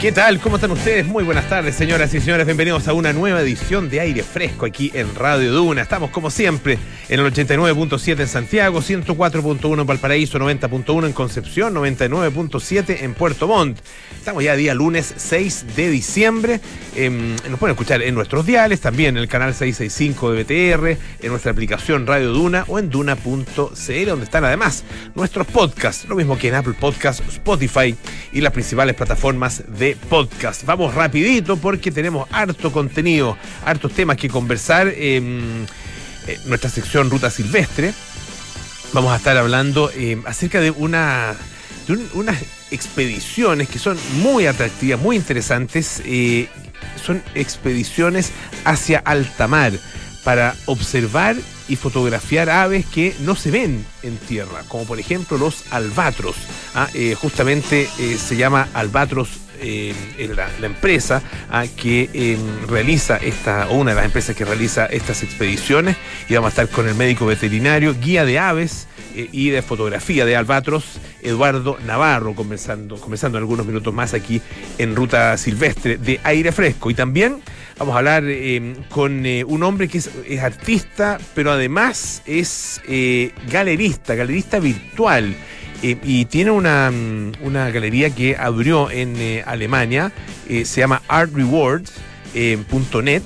¿Qué tal? ¿Cómo están ustedes? Muy buenas tardes, señoras y señores. Bienvenidos a una nueva edición de Aire Fresco aquí en Radio Duna. Estamos, como siempre, en el 89.7 en Santiago, 104.1 en Valparaíso, 90.1 en Concepción, 99.7 en Puerto Montt. Estamos ya día lunes 6 de diciembre. Em, nos pueden escuchar en nuestros diales, también en el canal 665 de BTR, en nuestra aplicación Radio Duna o en duna.cl, donde están además nuestros podcasts, lo mismo que en Apple Podcasts, Spotify y las principales plataformas de podcast. Vamos rapidito porque tenemos harto contenido, hartos temas que conversar en nuestra sección Ruta Silvestre. Vamos a estar hablando eh, acerca de una de unas expediciones que son muy atractivas, muy interesantes. Eh, son expediciones hacia alta mar para observar y fotografiar aves que no se ven en tierra, como por ejemplo los albatros. ¿ah? Eh, justamente se llama albatros eh, la, empresa ah, que eh, realiza esta, o una de las empresas que realiza estas expediciones, y vamos a estar con el médico veterinario, guía de aves eh, y de fotografía de albatros, Eduardo Navarro, comenzando, comenzando en algunos minutos más aquí en Ruta Silvestre de Aire Fresco. Y también vamos a hablar con un hombre que es, artista, pero además es galerista, galerista virtual. Eh, y tiene una, mm, una, galería que abrió en eh, Alemania, eh, se llama artrewards.net.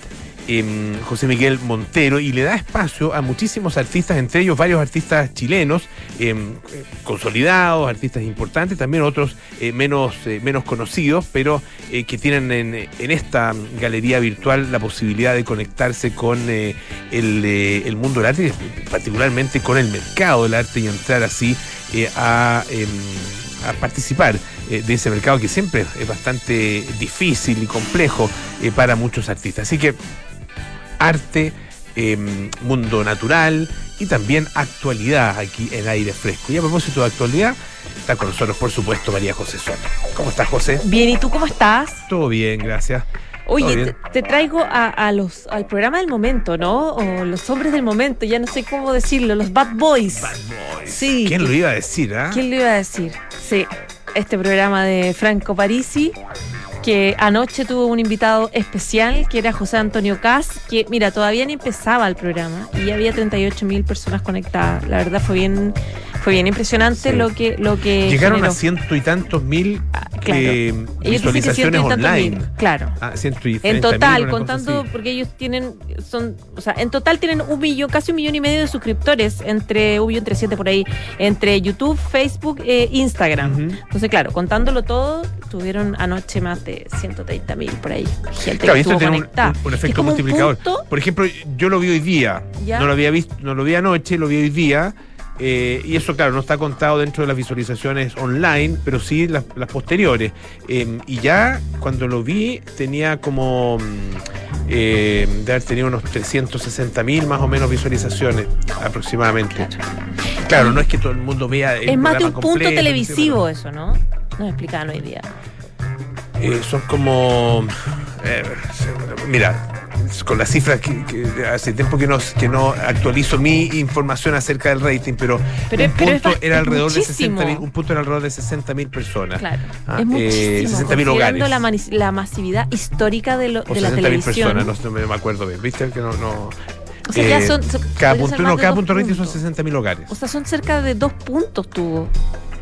Em, José Miguel Montero y le da espacio a muchísimos artistas, entre ellos varios artistas chilenos em, consolidados, artistas importantes, también otros menos, menos conocidos, pero que tienen en, esta galería virtual la posibilidad de conectarse con el, mundo del arte, particularmente con el mercado del arte y entrar así a, eh, a, participar eh, de ese mercado que siempre es bastante difícil y complejo eh, para muchos artistas. Así que arte, mundo natural y también actualidad aquí en aire fresco. Y a propósito de actualidad, está con nosotros, por supuesto, María José Soto. ¿Cómo estás, José? Bien, ¿y tú cómo estás? Todo bien, gracias. Oye, te, te, traigo a, a, los, al programa del momento, ¿no? O los hombres del momento, ya no sé cómo decirlo, los Bad Boys. Bad Boys. Sí. ¿Quién lo iba a decir, ah? ¿Quién lo iba a decir? Sí, este programa de Franco Parisi, que anoche tuvo un invitado especial, que era José Antonio Cas, que, mira, todavía ni empezaba el programa y había 38 mil personas conectadas. La verdad fue bien fue bien impresionante sí. lo que lo que llegaron generó. a ciento y tantos mil ah, claro. eh, visualizaciones online mil, claro ah, y en total contando porque ellos tienen son o sea en total tienen un millón casi un millón y medio de suscriptores entre un millón trescientos por ahí entre YouTube Facebook e Instagram uh -huh. entonces claro contándolo todo tuvieron anoche más de 130 mil por ahí gente claro, que esto tiene un, un, efecto multiplicador por ejemplo yo lo vi hoy día ¿Ya? no lo había visto no lo vi anoche lo vi hoy día eh, y eso, claro, no está contado dentro de las visualizaciones online, pero sí las, las posteriores. Eh, y ya cuando lo vi, tenía como. Eh, de haber tenido unos 360 mil más o menos visualizaciones aproximadamente. Claro. claro, no es que todo el mundo vea. El es más de un punto completo, televisivo eso, ¿no? Nos explicaban hoy día. Eh, son como. mira, con las cifras que, que, hace tiempo que no, que no actualizo mi información acerca del rating, pero, pero un pero punto es, era alrededor es de 60 mil, un punto era alrededor de 60 mil personas. Claro, ah, es muchísimo. Eh, 60 mil hogares. La, la, masividad histórica de, lo, o de la televisión. personas, no, no, me acuerdo bien, ¿viste? Que no, no o sea, ya son, son cada punto, no, cada punto rating son 60 mil hogares. O sea, son cerca de dos puntos tuvo.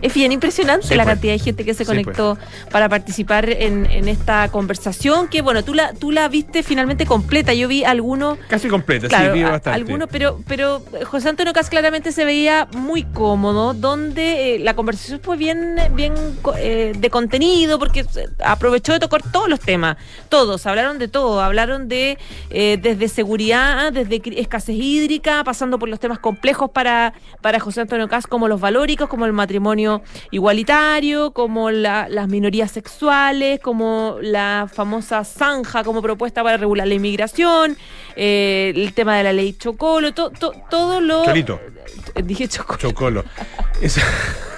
Es bien impresionante Sí, la pues. cantidad de gente que se Sí, conectó para participar en, en esta conversación, que bueno, tú la, tú la viste finalmente completa. Yo vi algunos Casi completa, Claro, sí, vi bastante. algunos, pero, pero José Antonio Cas claramente se veía muy cómodo, donde eh, la conversación fue bien, bien eh, de contenido, porque aprovechó de tocar todos los temas, todos, hablaron de todo, hablaron de eh, desde seguridad, desde escasez hídrica, pasando por los temas complejos para, para José Antonio Cas, como los valóricos, como el matrimonio igualitario, como la- las minorías sexuales, como la famosa zanja como propuesta para regular la inmigración, eh, el tema de la ley Chocolo, to- to- todo lo... Cholito. Eh, Dije Chocolo. Chocolo. Es-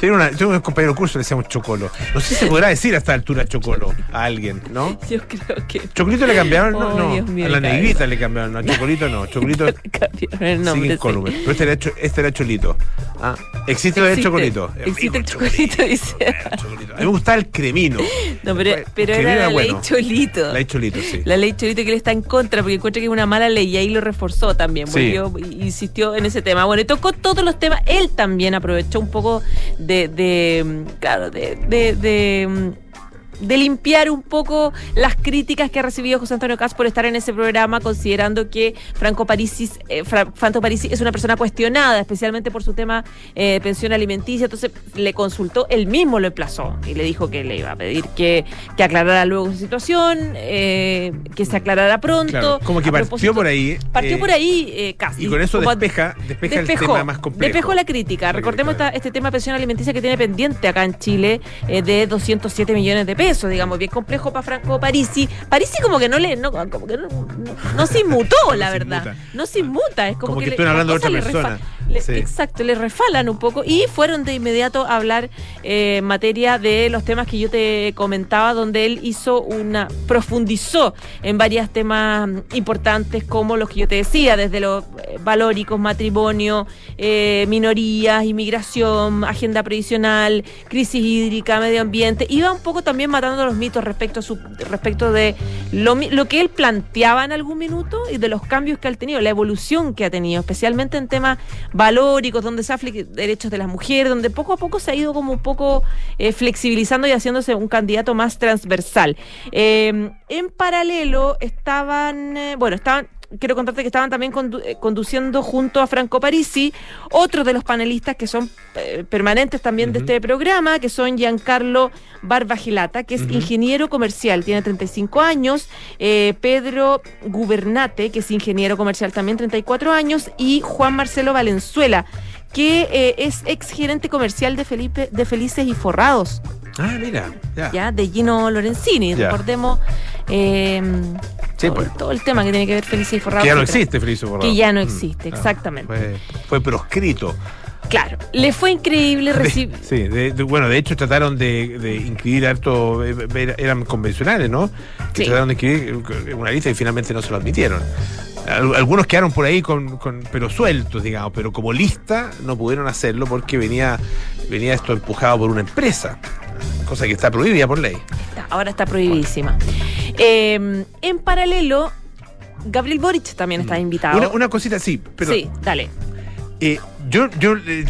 Tengo, una, tengo un compañero de curso que le decíamos Chocolo. No sé si se podrá decir a esta altura Chocolo a alguien, ¿no? Yo creo que... ¿Chocolito le cambiaron? No, Oh, no. Dios mío, a la negrita le cambiaron. A Chocolito no. Chocolito Cambiaron el nombre, sí. incólume. Pero este era, este era Cholito. Ah, existe, el Existe, Chocolito. existe el Chocolito, dice. A mí me gustaba el cremino. No, pero, pero era la ley bueno. Cholito. La he Cholito, sí. La ley Cholito que él está en contra porque encuentra que es una mala ley y ahí lo reforzó también, Sí. volvió, insistió en ese tema. Bueno, y tocó todos los temas. Él también aprovechó un poco de, de, mm, claro, de, de, de, mm, de limpiar un poco las críticas que ha recibido José Antonio Caz por estar en ese programa, considerando que Franco Parisi, eh, Fra- Franco Parisi es una persona cuestionada, especialmente por su tema eh, de pensión alimenticia. Entonces le consultó, él mismo lo emplazó y le dijo que le iba a pedir que, que aclarara luego su situación, eh, que se aclarara pronto. Claro, como que partió por ahí. Partió eh, por ahí eh, casi. Y con eso despeja, despeja el tema más complejo. Despejó la crítica. Recordemos esta- este tema de pensión alimenticia que tiene pendiente acá en Chile eh, de 207 millones de pesos, digamos, bien complejo para Franco Parisi. Parisi como que no le, no, como que no, no- no se inmutó, la verdad. No se inmuta, es como, Como que le- hablando de otra persona. Le- Sí. Exacto, le refalan un poco y fueron de inmediato a hablar eh, en materia de los temas que yo te comentaba, donde él hizo una, profundizó en varios temas importantes como los que yo te decía, desde los eh, valóricos, matrimonio, eh, minorías, inmigración, agenda previsional, crisis hídrica, medio ambiente. Iba un poco también matando los mitos respecto a su, respecto de lo, lo que él planteaba en algún minuto y de los cambios que ha tenido, la evolución que ha tenido, especialmente en temas valóricos, donde se fle- derechos de las mujeres, donde poco a poco se ha ido como un poco eh, flexibilizando y haciéndose un candidato más transversal. Eh, en paralelo estaban, eh, bueno, estaban quiero contarte que estaban también condu- eh, conduciendo junto a Franco Parisi otros de los panelistas que son eh, permanentes también de este programa, que son Giancarlo Barbagilata, que es ingeniero comercial, tiene 35 años, eh, Pedro Gubernate, que es ingeniero comercial también, 34 años, y Juan Marcelo Valenzuela, que eh, es ex gerente comercial de, Felipe, de Felices y Forrados, Ah, mira, ya. ya de Gino Lorenzini. Recordemos eh, Sí, todo, pues. todo el tema que tiene que ver Felices y Forrados. Que ya no existe, Felicio Borrado. Que ya no Mm, existe, claro. exactamente. Fue, fue proscrito. Claro, le fue increíble recibir. sí, de- de- bueno, de hecho trataron de, de inscribir harto, eh, era- eran convencionales, ¿no? Que Sí. trataron de inscribir una lista y finalmente no se lo admitieron. Al- Algunos quedaron por ahí con, con- pero sueltos, digamos, pero como lista no pudieron hacerlo porque venía, venía esto empujado por una empresa, cosa que está prohibida por ley. Ahora está prohibidísima. Eh, en paralelo, Gabriel Boric también está invitado. Mm. Una, una cosita, sí, pero sí, dale. Eh, yo yo eh,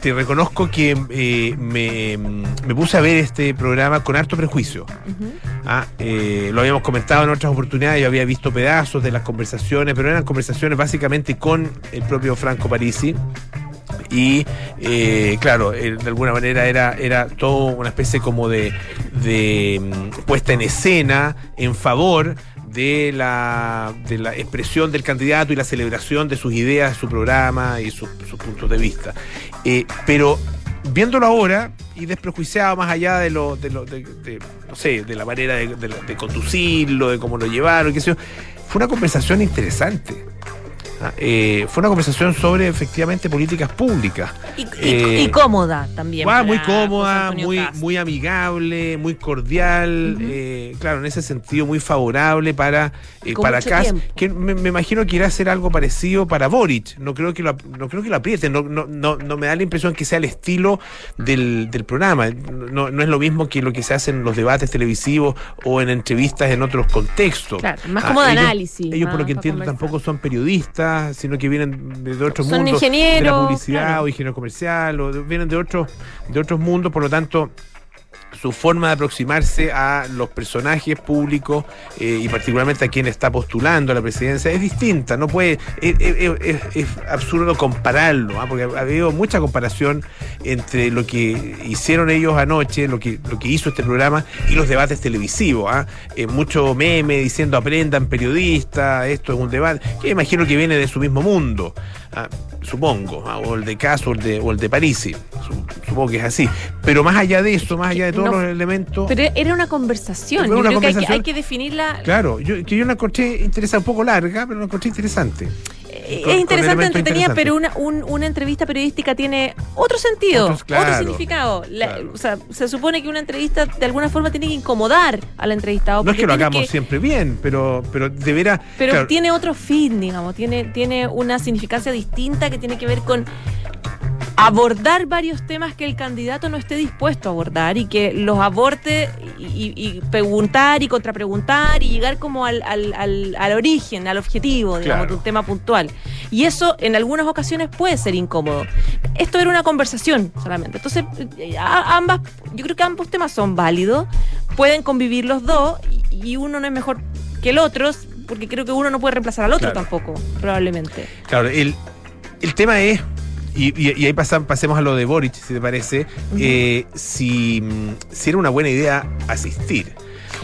te reconozco que eh, me, me puse a ver este programa con harto prejuicio. Ah, lo habíamos comentado en otras oportunidades, yo había visto pedazos de las conversaciones, pero eran conversaciones básicamente con el propio Franco Parisi. Y eh, claro, eh, de alguna manera era, era todo una especie como de, de mm, puesta en escena en favor de la, de la expresión del candidato y la celebración de sus ideas, su programa y sus puntos de vista. Eh, pero viéndolo ahora y desprejuiciado más allá de lo, de lo de, no sé, de la manera de, de- conducirlo, de cómo lo llevaron, qué sé fue una conversación interesante. Eh, fue una conversación sobre efectivamente políticas públicas. Y, Eh, y cómoda también. Ah, muy cómoda, muy, muy amigable, muy cordial, eh, claro, en ese sentido muy favorable para, eh, para Kass, que me, me imagino que irá a hacer algo parecido para Boric. No creo que lo, no creo que lo apriete, no, no, no, no me da la impresión que sea el estilo del, del programa. No, no es lo mismo que lo que se hace en los debates televisivos o en entrevistas en otros contextos. Claro, más Ah, como de ellos- análisis. Ellos, por lo que entiendo, conversar. tampoco son periodistas, sino que vienen de, de otros Son mundos. De la ingenieros, publicidad claro. o ingeniero comercial, o de- vienen de otros, de otros mundos, por lo tanto. Su forma de aproximarse a los personajes públicos eh, y particularmente a quien está postulando a la presidencia es distinta. No puede, es, es- es- absurdo compararlo, ¿ah? porque ha habido mucha comparación entre lo que hicieron ellos anoche, lo que, lo que hizo este programa y los debates televisivos. ¿ah? Eh, mucho meme diciendo aprendan periodistas, esto es un debate, que imagino que viene de su mismo mundo, ¿ah? Supongo, ¿ah? o el de Caso o el de, o el de Parisi, Su- supongo que es así. Pero más allá de eso, más allá de todos No, los elementos... Pero era una conversación. Yo una creo que hay, que conversación. hay que definirla. Claro, yo, que yo la encontré interesante, un poco larga, pero la encontré interesante. Eh, es con interesante, entretenida, pero una, un- una entrevista periodística tiene otro sentido, Otros, claro, otro significado. La- claro. O sea, se supone que una entrevista de alguna forma tiene que incomodar al entrevistado. No es que lo hagamos que- siempre bien, pero, pero de veras. Pero claro, tiene otro fin, digamos, tiene, tiene una significancia distinta que tiene que ver con abordar varios temas que el candidato no esté dispuesto a abordar y que los aborte y- y preguntar y contrapreguntar y llegar como al, al, al- al origen, al objetivo, digamos, Claro. de un tema puntual. Y eso en algunas ocasiones puede ser incómodo. Esto era una conversación solamente. Entonces, eh, ambas, yo creo que ambos temas son válidos, pueden convivir los dos y, y uno no es mejor que el otro, porque creo que uno no puede reemplazar al otro Claro. tampoco, probablemente. Claro, el, el tema es, y, y- y ahí pasan, pasemos a lo de Boric, si te parece, eh, si, si era una buena idea asistir.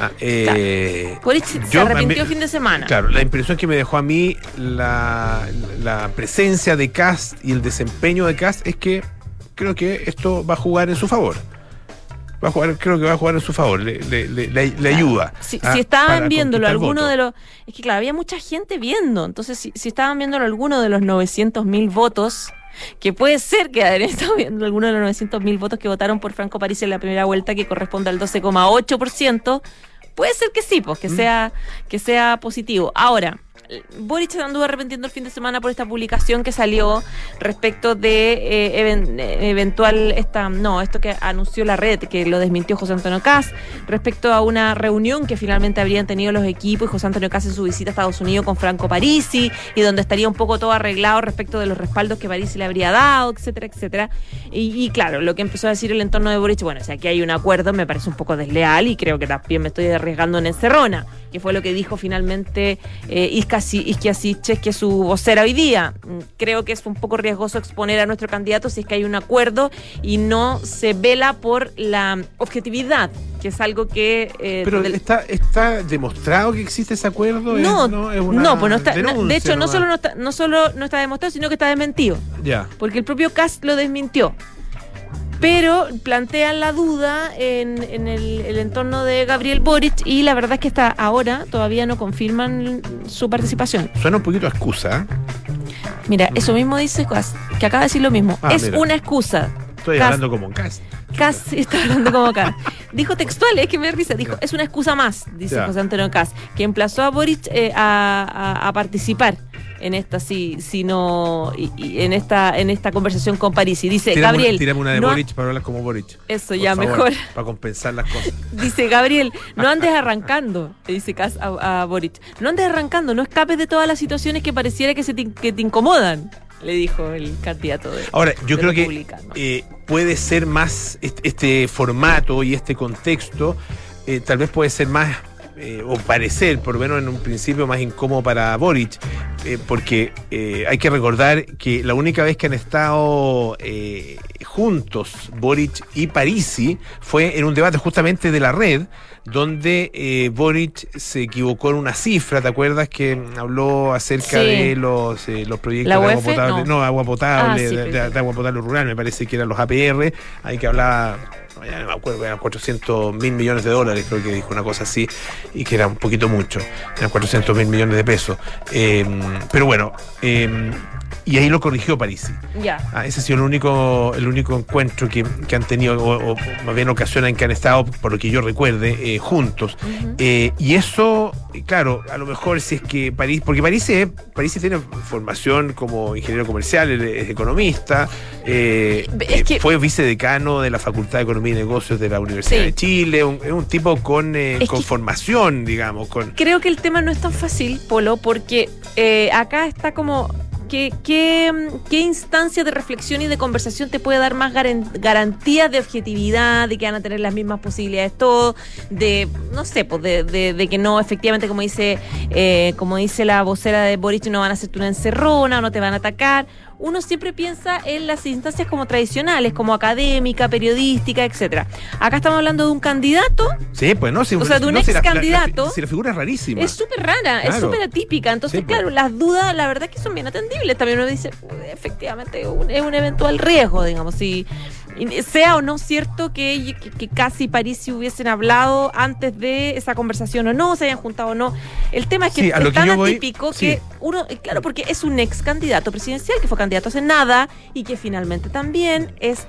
Ah, eh, Boric se yo- arrepintió mí- fin de semana. Claro, la impresión que me dejó a mí la, la presencia de Cast y el desempeño de Cast es que creo que esto va a jugar en su favor. Va a jugar, creo que va a jugar en su favor, le, le- le- le- le ayuda. Si, ah, si estaban viéndolo alguno de los... Es que claro, había mucha gente viendo. Entonces, si, si estaban viéndolo alguno de los 900 mil votos, que puede ser que hayan estado viendo alguno de los 900 mil votos que votaron por Franco París en la primera vuelta, que corresponde al 12,8%, puede ser que sí, pues, que, Mm. sea, que sea positivo. Ahora... Boric se anduvo arrepintiendo el fin de semana por esta publicación que salió respecto de eh, eh, eventual esta no esto que anunció la red que lo desmintió José Antonio Caz respecto a una reunión que finalmente habrían tenido los equipos y José Antonio Caz en su visita a Estados Unidos con Franco Parisi y donde estaría un poco todo arreglado respecto de los respaldos que Parisi le habría dado, etcétera, etcétera. Y, y claro, lo que empezó a decir el entorno de Boric, bueno, si aquí hay un acuerdo me parece un poco desleal y creo que también me estoy arriesgando en encerrona, que fue lo que dijo finalmente eh, Isquia Siches, que es su vocera hoy día. Mm, Creo que es un poco riesgoso exponer a nuestro candidato si es que hay un acuerdo y no se vela por la objetividad, que es algo que... eh, Pero del- está, está demostrado que existe ese acuerdo. no, Es- no, es una pues no está, no, de hecho no solo no está, no solo no está demostrado, sino que está desmentido, Ya. porque el propio Cast lo desmintió. Pero plantean la duda en, en el, el entorno de Gabriel Boric y la verdad es que hasta ahora todavía no confirman su participación. Suena un poquito a excusa. ¿eh? Mira, eso mismo dice Cast, que acaba de decir lo mismo. Ah, es mira. una excusa. Estoy Cas- hablando como un cast. Cas está hablando como Cas. Dijo textual, es que me da risa. Dijo, es una excusa más, dice Ya. José Antonio Cas, que emplazó a Boric eh, a, a- a participar en esta si, si no y- y en esta en esta conversación con París y dice Gabriel una, una de no- Boric para hablar como Boric. eso por ya favor, mejor Para compensar las cosas. dice Gabriel no andes arrancando le dice Cas a, a Boric no andes arrancando no escapes de todas las situaciones que pareciera que se te, que te incomodan le dijo el candidato de Ahora, yo de creo que eh, puede ser más este, este formato y este contexto, eh, tal vez puede ser más, eh, o parecer, por lo menos en un principio, más incómodo para Boric, eh, porque eh, hay que recordar que la única vez que han estado eh, juntos Boric y Parisi fue en un debate justamente de la red, donde eh, Boric se equivocó en una cifra, ¿te acuerdas? Que habló acerca Sí. de los, eh, los proyectos ¿La de agua potable, No. no, agua potable, Ah, sí, de, pero- de- de agua potable rural, me parece que eran los APR, ahí que hablaba, ya no me acuerdo, eran 400 mil millones de dólares, creo que dijo una cosa así, y que era un poquito mucho, eran 400 mil millones de pesos. Eh, pero bueno, eh, y ahí lo corrigió Parisi. ya Ah, ese ha sido el único, el único encuentro que, que han tenido, o, o más bien ocasiones en que han estado, por lo que yo recuerde, eh, juntos. Eh, y eso, claro, a lo mejor si es que París, porque París, es- París tiene formación como ingeniero comercial, es economista, eh, Es que- fue vicedecano de la Facultad de Economía y Negocios de la Universidad Sí. de Chile, un- es un tipo con, con formación, digamos, con... creo que el tema no es tan fácil, Polo, porque acá está como. ¿Qué, qué, qué instancia de reflexión y de conversación te puede dar más garan- garantías de objetividad, de que van a tener las mismas posibilidades todos, de, no sé, pues de, de- de que no, efectivamente, como dice, eh, como dice la vocera de Boric, no van a hacerte una encerrona, o no te van a atacar? Uno siempre piensa en las instancias como tradicionales, como académica, periodística, etcétera. Acá estamos hablando de un candidato Sí, pues no, si, O sea, de un no, si la- la- la- excandidato. si la figura es rarísima. Es súper rara, es súper atípica. Entonces, Sí, pues. claro, las dudas, la verdad es que son bien atendibles. También uno dice, "Uy, efectivamente, un- es un eventual riesgo, digamos. Si y sea o no cierto que, que, que casi París si hubiesen hablado antes de esa conversación o no, se hayan juntado o no. El tema es que Sí, es que tan voy- atípico sí. que uno, eh, claro, porque es un ex candidato presidencial que fue candidato hace nada y que finalmente también es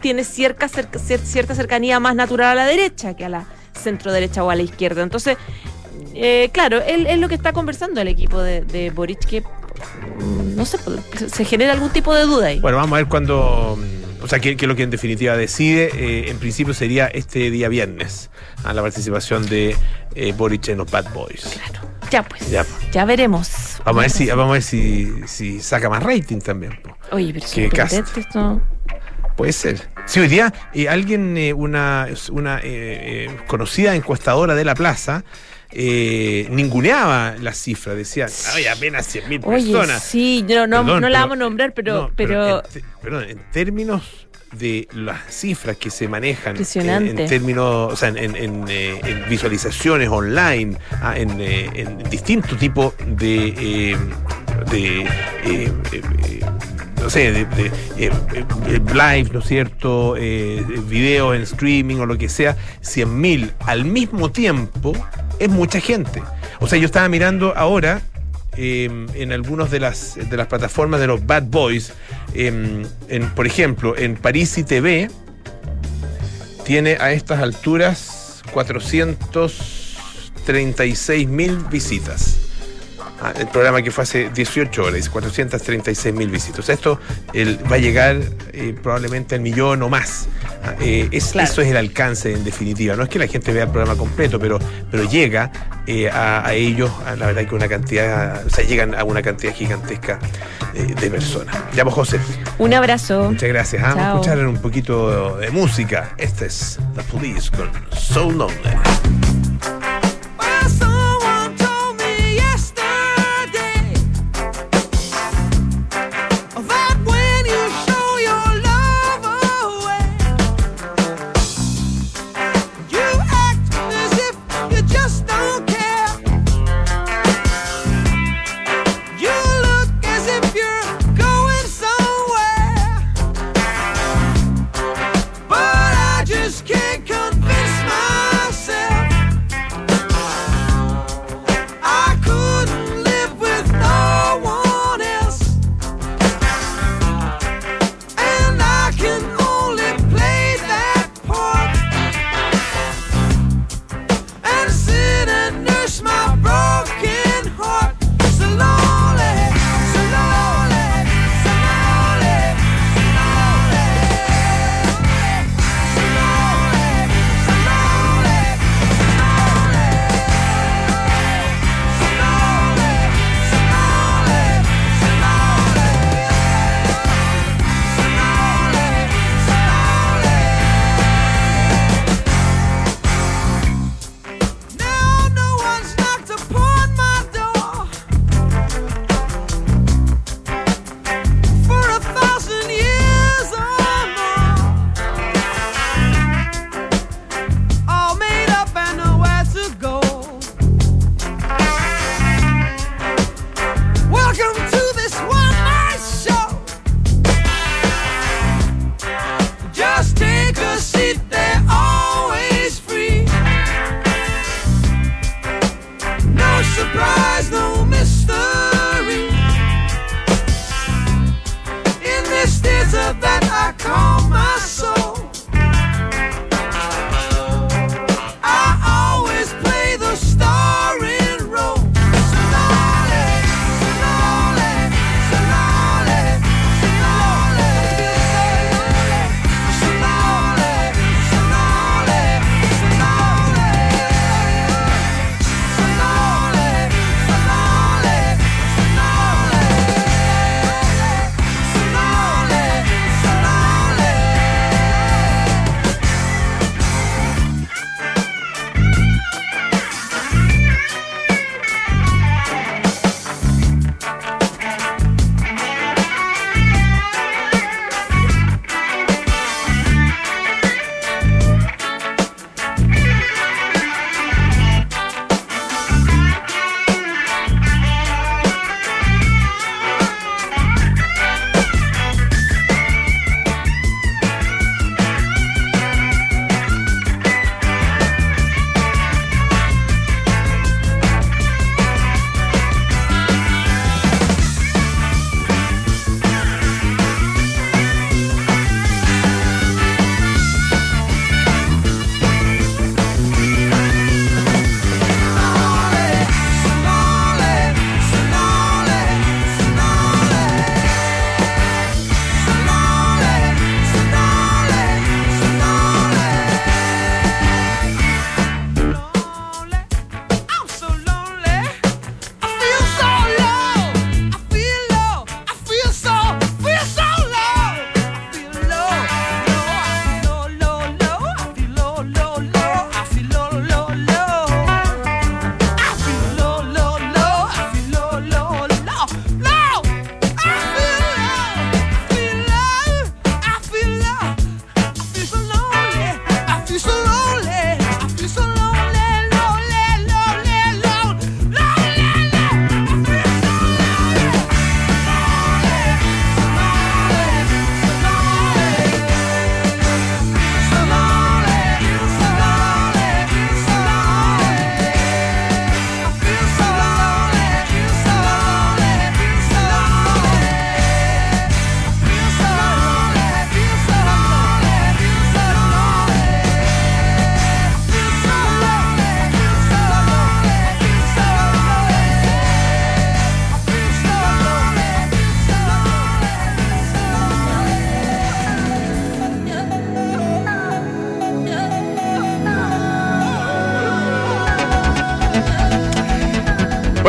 tiene cierta, cerca- cier- cierta cercanía más natural a la derecha que a la centro derecha o a la izquierda. Entonces, eh, claro, él es lo que está conversando el equipo de, de Boric, que mm, no sé, se genera algún tipo de duda ahí. Bueno, vamos a ver cuando, o sea, que, que lo que en definitiva decide, eh, en principio sería este día viernes, a la participación de eh, Boric en los Bad Boys. Claro. Ya pues. Ya. Ya, veremos. Vamos a ver si, vamos a ver si, si saca más rating también. po. Oye, pero cast. esto. Puede ser. Sí, hoy día eh, alguien, eh, una, una eh, conocida encuestadora de la plaza, eh, ninguneaba las cifras. Decía, ay, apenas 100.000 Oye, personas. sí, no, no, Perdón, no la pero- vamos a nombrar, pero, No, pero, en, perdón, en términos de las cifras que se manejan en, en términos, o sea, en, en- eh, en visualizaciones online, ah, en, eh, distintos tipos de, eh, de eh, no sé, de, de, live, ¿no es cierto? Eh, videos en streaming o lo que sea, 100.000 al mismo tiempo es mucha gente. O sea, yo estaba mirando ahora eh, en algunas de las, de las plataformas de los Bad Boys, em, por ejemplo, en París y TV, tiene a estas alturas 436 mil visitas. Ah, el programa que fue hace 18 horas, 436 mil visitas. Esto el- va a llegar eh, probablemente al millón o más. Ah, eh, es- Claro. Eso es el alcance en definitiva. No es que la gente vea el programa completo, pero, pero llega eh, a, a ellos, a la verdad que una cantidad, o sea, llegan a una cantidad gigantesca de personas. Pues, José, un abrazo. muchas gracias. Ah, Vamos a escuchar un poquito de música. Este es The Police con So Lonely.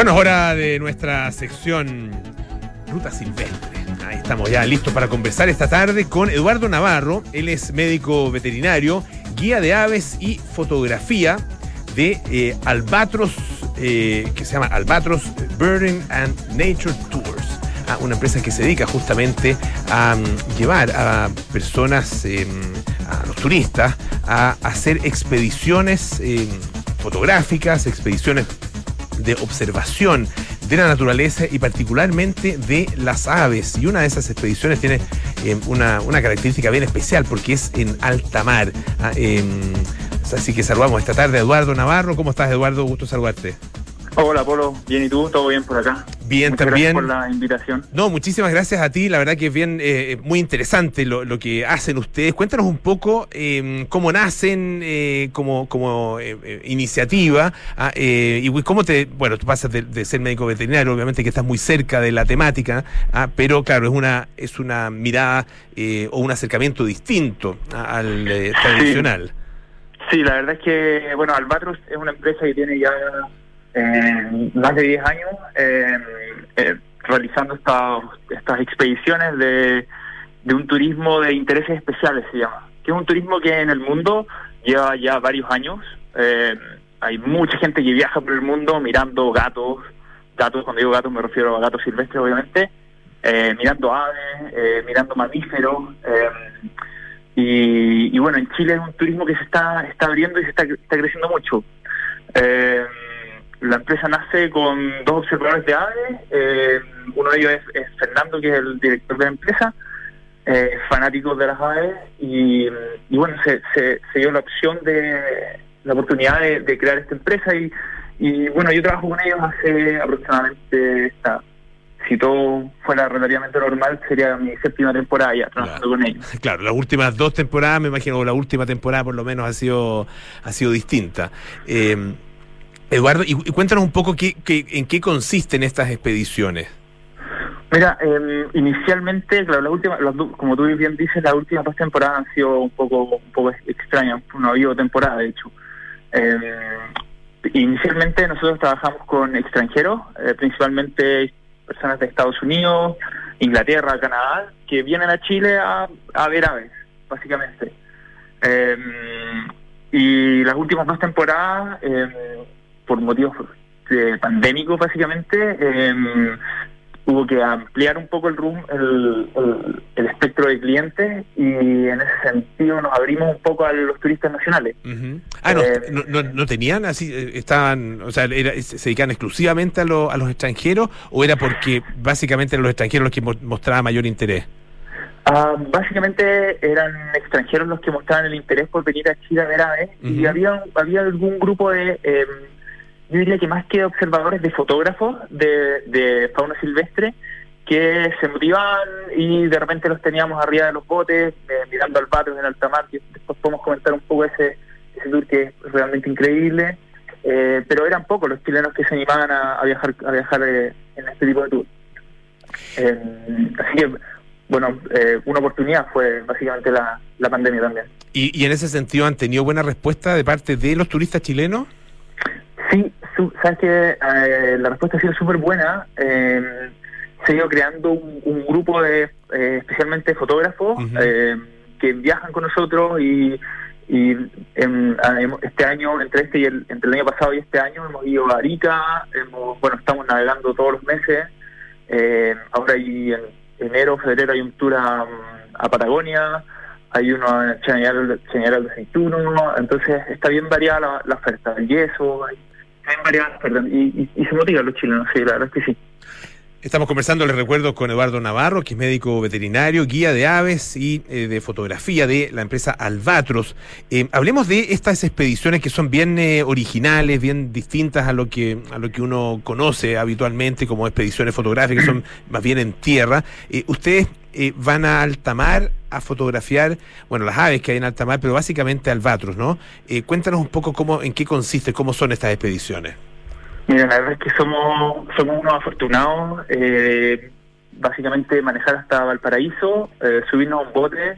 Bueno, hora de nuestra sección Ruta Silvestre. Ahí estamos ya listos para conversar esta tarde con Eduardo Navarro. Él es médico veterinario, guía de aves y fotografía de eh, Albatros, eh, que se llama Albatros Birding and Nature Tours. Ah, una empresa que se dedica justamente a mm, llevar a personas, eh, a los turistas, a hacer expediciones eh, fotográficas, expediciones de observación de la naturaleza y particularmente de las aves. Y una de esas expediciones tiene eh, una, una característica bien especial porque es en alta mar. Ah, em, así que saludamos esta tarde Eduardo Navarro. ¿Cómo estás, Eduardo? Gusto saludarte. Hola, Polo. Bien, ¿y tú? ¿Todo bien por acá? Bien, Muchas también. Gracias por la invitación. No, muchísimas gracias a ti. La verdad que es bien, eh, muy interesante lo, lo que hacen ustedes. Cuéntanos un poco eh, cómo nacen eh, como, como eh, eh, iniciativa ah, eh, y cómo te, bueno, tú pasas de, de ser médico veterinario, obviamente que estás muy cerca de la temática, ah, pero claro, es una, es una mirada eh, o un acercamiento distinto ah, al eh, tradicional. Sí, la verdad es que, bueno, Albatros es una empresa que tiene ya eh, más de 10 años eh, eh, realizando esta- estas expediciones de, de un turismo de intereses especiales, se llama. Que es un turismo que en el mundo lleva ya varios años. Eh, hay mucha gente que viaja por el mundo mirando gatos. Gatos, cuando digo gatos me refiero a gatos silvestres, obviamente. eh, mirando aves, eh, mirando mamíferos. eh, y, y bueno, en Chile es un turismo que se está, está abriendo y se está, está creciendo mucho. Eh, la empresa nace con dos observadores de aves. eh, uno de ellos es, es Fernando, que es el director de la empresa, eh, fanático de las aves. Y, y bueno, se, se, se dio la opción de la oportunidad de, de crear esta empresa. Y, y bueno, yo trabajo con ellos hace aproximadamente esta. Si todo fuera relativamente normal, sería mi séptima temporada ya trabajando Claro. con ellos. Claro, las últimas dos temporadas, me imagino, o la última temporada por lo menos ha sido, ha sido distinta. Eh, Eduardo, y, cuéntanos un poco qué, qué- en qué consisten estas expediciones. Mira, eh, inicialmente, claro, las últimas, las como tú bien dices, las últimas dos temporadas han sido un poco, un poco extrañas, no ha habido temporada, de hecho. Eh, inicialmente nosotros trabajamos con extranjeros, eh, principalmente personas de Estados Unidos, Inglaterra, Canadá, que vienen a Chile a, a ver aves, básicamente. Eh, y las últimas dos temporadas, por motivos de pandémicos, básicamente, eh, hubo que ampliar un poco el, room, el, el, el espectro de clientes y en ese sentido nos abrimos un poco a los turistas nacionales. Ah, no, Eh, no, no- no tenían así, eh, estaban, o sea, era- se dedicaban exclusivamente a, lo- a los extranjeros o era porque básicamente eran los extranjeros los que mo- mostraban mayor interés? Ah, básicamente eran extranjeros los que mostraban el interés por venir a Chile a ver aves y había, había algún grupo de, eh, yo diría que más que observadores, de fotógrafos de, de fauna silvestre que se motivaban y de repente los teníamos arriba de los botes eh, mirando al patio en alta mar y después podemos comentar un poco ese, ese tour que es realmente increíble eh, pero eran pocos los chilenos que se animaban a, a viajar a viajar eh, en este tipo de tour Eh, así que bueno, eh, una oportunidad fue básicamente la, la pandemia también. ¿Y, y en ese sentido han tenido buena respuesta de parte de los turistas chilenos? Sí, sabes que eh, la respuesta ha sido súper buena. Eh, se ha ido creando un, un grupo de, eh, especialmente fotógrafos, eh, que viajan con nosotros y, y en- ah, hemos- este año, entre este y el, entre el año pasado y este año, hemos ido a Arica, hemos, bueno, estamos navegando todos los meses. Ahora hay en enero, febrero hay un tour a, a Patagonia, hay uno en Chañaral de Aceituno, entonces está bien variada la, la oferta, el yeso, hay, está bien variada la oferta y, se motivan los chilenos, sí, la verdad es que sí. Estamos conversando, les recuerdo, con Eduardo Navarro, que es médico veterinario, guía de aves y eh, de fotografía de la empresa Albatros. Eh, hablemos de estas expediciones que son bien eh, originales, bien distintas a lo que a lo que uno conoce habitualmente como expediciones fotográficas, son más bien en tierra. Ustedes eh, van a alta mar a fotografiar, bueno, las aves que hay en alta mar, pero básicamente Albatros, ¿no? Eh, cuéntanos un poco cómo, en qué consiste, cómo son estas expediciones. Mira, la verdad es que somos, somos unos afortunados. Eh, básicamente manejar hasta Valparaíso, eh, subirnos a un bote,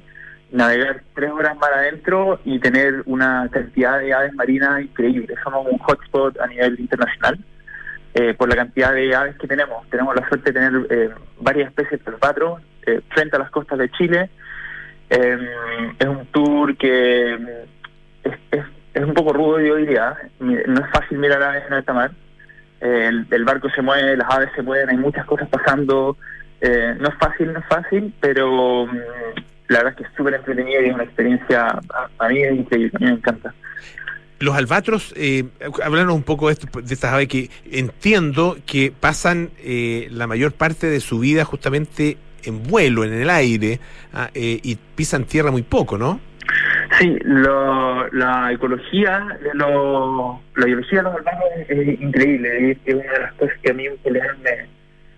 navegar tres horas más adentro y tener una cantidad de aves marinas increíble. Somos un hotspot a nivel internacional. eh, por la cantidad de aves que tenemos. Tenemos la suerte de tener eh, varias especies de albatros eh, frente a las costas de Chile. Eh, es un tour que mm, es, un poco rudo, yo diría. No es fácil mirar aves en alta mar. El, el barco se mueve, las aves se mueven, hay muchas cosas pasando. Eh, no es fácil, no es fácil, pero mm, la verdad es que es súper entretenido y es una experiencia, a, a mí es increíble, a mí me encanta. Los albatros, eh, un poco de, esto- de estas aves que entiendo que pasan eh, la mayor parte de su vida justamente en vuelo, en el aire, ah, eh, y pisan tierra muy poco, ¿no? Sí, lo, la ecología, lo, la biología de los albatros es, es increíble. Es, es una de las cosas que a mí me,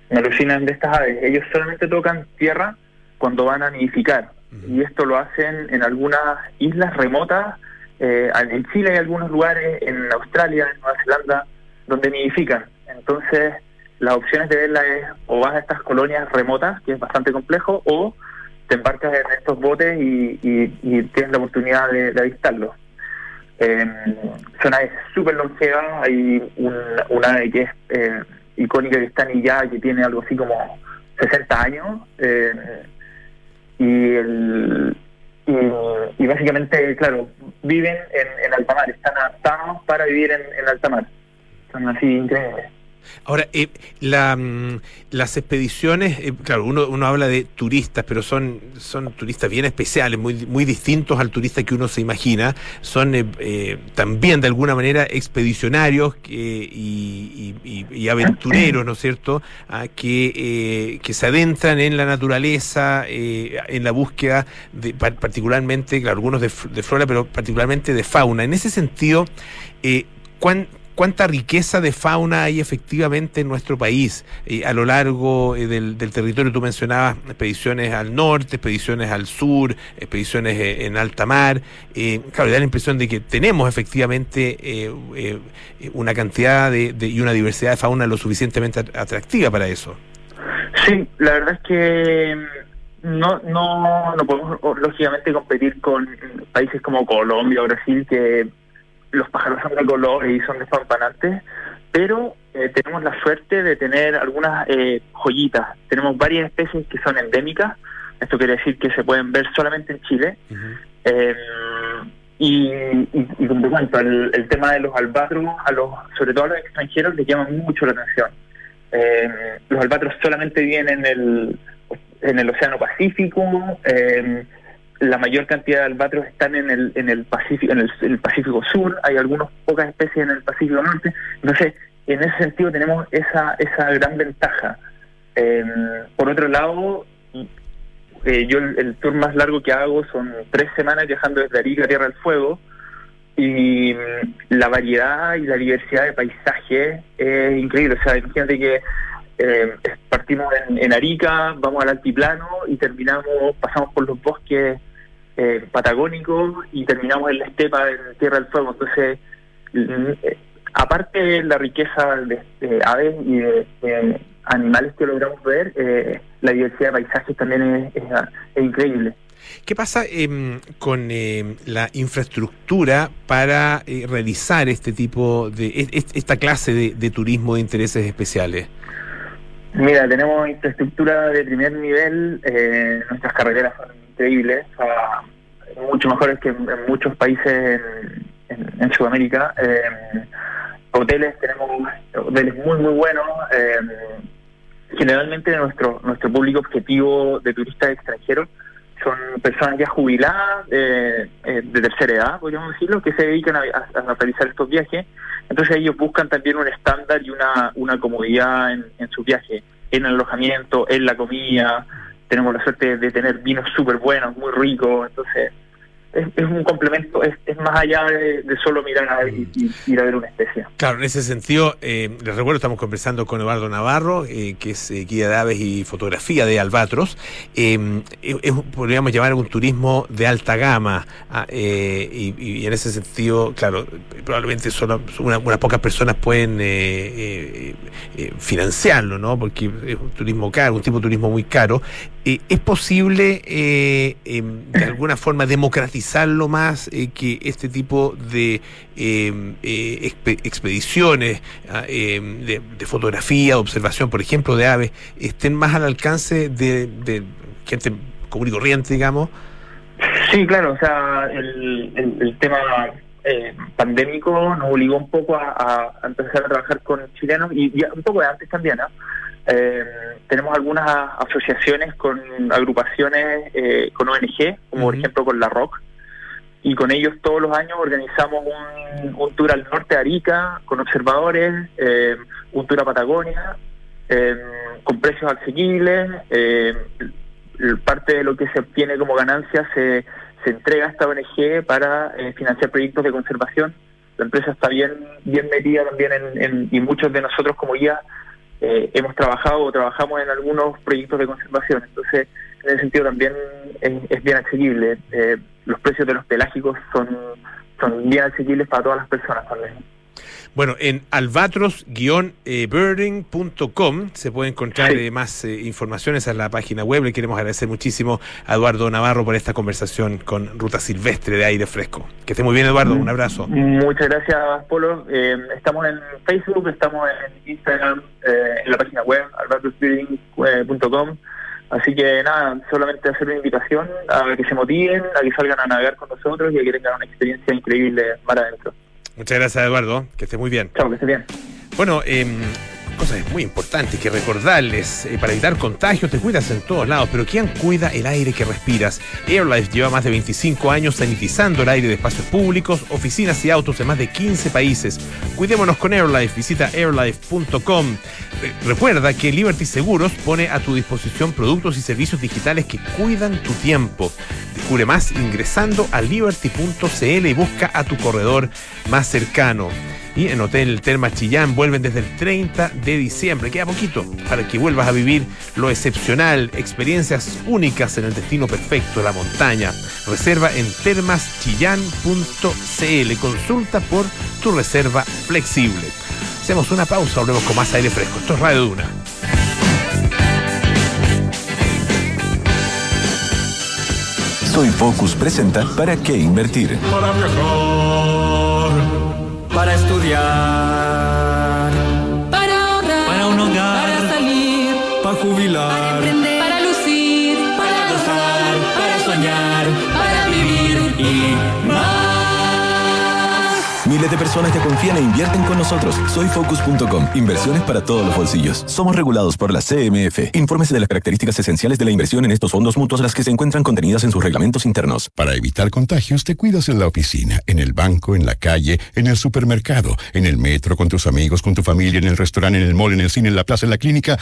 me alucinan de estas aves. Ellos solamente tocan tierra cuando van a nidificar. Y esto lo hacen en algunas islas remotas. eh, en Chile hay algunos lugares, en Australia, en Nueva Zelanda, donde nidifican. Entonces, las opciones de verla es o vas a estas colonias remotas, que es bastante complejo, o te embarcas en estos botes y, tienes la oportunidad de, de avistarlos. Eh, son aves súper longevas, hay un, una ave que es eh, icónica que está en Illá, que tiene algo así como 60 años, eh, y, el, y, y básicamente, claro, viven en, en alta mar, están adaptados para vivir en, en alta mar. Son así increíbles. Ahora, eh, la, mm, las expediciones, eh, claro, uno, uno habla de turistas, pero son, son turistas bien especiales, muy, muy distintos al turista que uno se imagina. Son eh, eh, también de alguna manera expedicionarios y, y- y- aventureros, ¿no es cierto?, Ah, que, eh, que se adentran en la naturaleza, en la búsqueda, de, par- particularmente, algunos de, de flora, pero particularmente de fauna. En ese sentido, ¿cuán- ¿cuánta riqueza de fauna hay efectivamente en nuestro país eh, a lo largo eh, del, del territorio? Tú mencionabas expediciones al norte, expediciones al sur, expediciones eh, en alta mar. Eh, claro, da la impresión de que tenemos efectivamente una cantidad de, de- y una diversidad de fauna lo suficientemente at- atractiva para eso. Sí, la verdad es que mm, no, no, no podemos lógicamente competir con países como Colombia o Brasil que los pájaros son de color y son despampanantes, pero eh, tenemos la suerte de tener algunas eh, joyitas. Tenemos varias especies que son endémicas, esto quiere decir que se pueden ver solamente en Chile. Eh, y, y, y el, el tema de los albatros, a los, sobre todo a los extranjeros, les llama mucho la atención. Eh, los albatros solamente viven en el, en el Océano Pacífico. eh, la mayor cantidad de albatros están en el, en el Pacífico, en el, Pacífico Sur. Hay algunas pocas especies en el Pacífico Norte. Entonces, en ese sentido tenemos esa, esa gran ventaja. Eh, por otro lado, eh, yo el, tour más largo que hago son tres semanas viajando desde Arica a Tierra del Fuego y mm, la variedad y la diversidad de paisajes es increíble. O sea, imagínate que eh, partimos en, en Arica, vamos al altiplano y terminamos, pasamos por los bosques eh, patagónicos y terminamos en la estepa en Tierra del Fuego. Entonces, mm, eh, aparte de la riqueza de, de aves y de, de animales que logramos ver, eh, la diversidad de paisajes también es, es- es increíble. ¿Qué pasa em, con em, la infraestructura para eh, realizar este tipo de, es- es- esta clase de, de turismo de intereses especiales? Mira, tenemos infraestructura de primer nivel, eh, nuestras carreteras son increíbles, sea, mucho mejores que en, muchos países en, en- Sudamérica. Eh, hoteles, tenemos hoteles muy, muy buenos. eh, generalmente nuestro nuestro público objetivo de turistas extranjeros son personas ya jubiladas eh, eh, de tercera edad, podríamos decirlo, que se dedican a, a- a realizar estos viajes. Entonces ellos buscan también un estándar y una, una comodidad en, en sus viajes, en el alojamiento, en la comida. Tenemos la suerte de tener vinos súper buenos, muy ricos. Entonces es, un complemento, es, más allá de, solo mirar a, y, y ir a ver una especie. Claro, en ese sentido, eh, les recuerdo, estamos conversando con Eduardo Navarro, eh, que es eh, guía de aves y fotografía de Albatros. Eh, es- podríamos llamar un turismo de alta gama, ah, eh, y, y en ese sentido, claro, probablemente solo una- unas pocas personas pueden financiarlo, ¿no? Porque es un turismo caro, un tipo de turismo muy caro. Eh, ¿Es posible eh, em, de alguna forma democratizarlo más, eh, que este tipo de em, eh, expe- expediciones ah, em, de, de fotografía, observación, por ejemplo, de aves, estén más al alcance de, gente común y corriente, digamos? Sí, claro, o sea, el, el, tema pandémico nos obligó un poco a, empezar a trabajar con chilenos y, y un poco de antes también, ¿no? Eh, tenemos algunas asociaciones con agrupaciones, eh, con ONG, como por ejemplo con la ROC, y con ellos todos los años organizamos un, un tour al norte de Arica con observadores, eh, un tour a Patagonia, eh, con precios asequibles. eh, parte de lo que se obtiene como ganancia se, se entrega a esta ONG para financiar proyectos de conservación. La empresa está bien bien metida también en, en- y muchos de nosotros como guía eh, hemos trabajado o trabajamos en algunos proyectos de conservación. Entonces, en ese sentido también es, bien asequible. Eh, los precios de los pelágicos son, son bien asequibles para todas las personas también. Bueno, en albatros-birding.com se puede encontrar Sí. eh, más eh, informaciones en la página web. Le queremos agradecer muchísimo a Eduardo Navarro por esta conversación con Ruta Silvestre de Aire Fresco. Que esté muy bien, Eduardo. Un abrazo. Muchas gracias, Polo. Eh, estamos en Facebook, estamos en Instagram, eh, en la página web, albatosbuilding.com. Así que nada, solamente hacer una invitación a que se motiven, a que salgan a navegar con nosotros y a que tengan una experiencia increíble mar adentro. Muchas gracias, Eduardo. Que esté muy bien. Chao, que estés bien. Bueno, em, cosas muy importantes que recordarles. eh, para evitar contagios, te cuidas en todos lados, pero ¿quién cuida el aire que respiras? AirLife lleva más de 25 años sanitizando el aire de espacios públicos, oficinas y autos de más de 15 países. Cuidémonos con AirLife. Visita airlife.com. Eh, Recuerda que Liberty Seguros pone a tu disposición productos y servicios digitales que cuidan tu tiempo. Descubre más ingresando a liberty.cl y busca a tu corredor más cercano. Y en Hotel Termas Chillán vuelven desde el 30 de diciembre. Queda poquito para que vuelvas a vivir lo excepcional, experiencias únicas en el destino perfecto, la montaña. Reserva en termaschillán.cl. Consulta por tu reserva flexible. Hacemos una pausa, volvemos con más aire fresco. Esto es Radio Duna. Soy Focus presenta ¿Para qué invertir? Para viajar, para estudiar, De personas que confían e invierten con nosotros. Soy Focus.com. Inversiones para todos los bolsillos. Somos regulados por la CMF. Infórmese de las características esenciales de la inversión en estos fondos mutuos, las que se encuentran contenidas en sus reglamentos internos. Para evitar contagios, te cuidas en la oficina, en el banco, en la calle, en el supermercado, en el metro, con tus amigos, con tu familia, en el restaurante, en el mall, en el cine, en la plaza, en la clínica,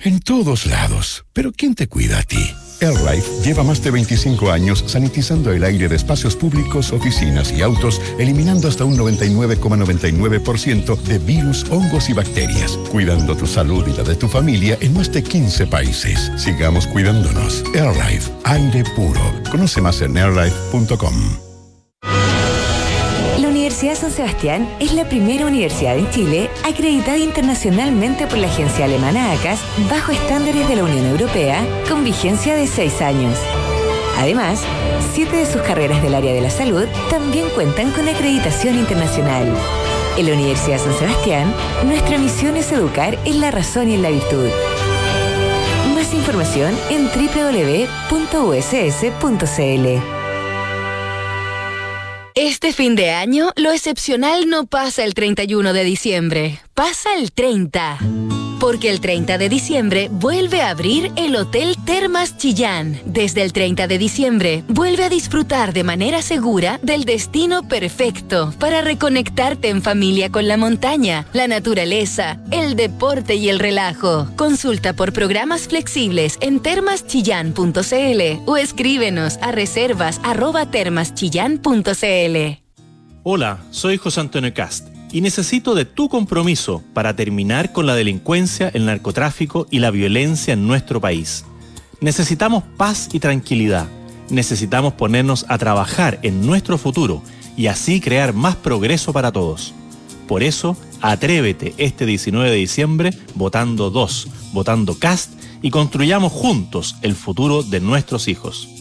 en todos lados. Pero ¿quién te cuida a ti? AirLife lleva más de 25 años sanitizando el aire de espacios públicos, oficinas y autos, eliminando hasta un 99,99% de virus, hongos y bacterias, cuidando tu salud y la de tu familia en más de 15 países. Sigamos cuidándonos. AirLife, aire puro. Conoce más en airlife.com. Universidad San Sebastián es la primera universidad en Chile acreditada internacionalmente por la agencia alemana ACAS bajo estándares de la Unión Europea con vigencia de seis años. Además, siete de sus carreras del área de la salud también cuentan con acreditación internacional. En la Universidad San Sebastián, nuestra misión es educar en la razón y en la virtud. Más información en www.uss.cl. Este fin de año, lo excepcional no pasa el 31 de diciembre, pasa el 30. Porque el 30 de diciembre vuelve a abrir el Hotel Termas Chillán. Desde el 30 de diciembre, vuelve a disfrutar de manera segura del destino perfecto para reconectarte en familia con la montaña, la naturaleza, el deporte y el relajo. Consulta por programas flexibles en termaschillán.cl o escríbenos a reservas arroba termaschillán.cl. Hola, soy José Antonio Cast y necesito de tu compromiso para terminar con la delincuencia, el narcotráfico y la violencia en nuestro país. Necesitamos paz y tranquilidad. Necesitamos ponernos a trabajar en nuestro futuro y así crear más progreso para todos. Por eso, atrévete este 19 de diciembre votando 2, votando CAST y construyamos juntos el futuro de nuestros hijos.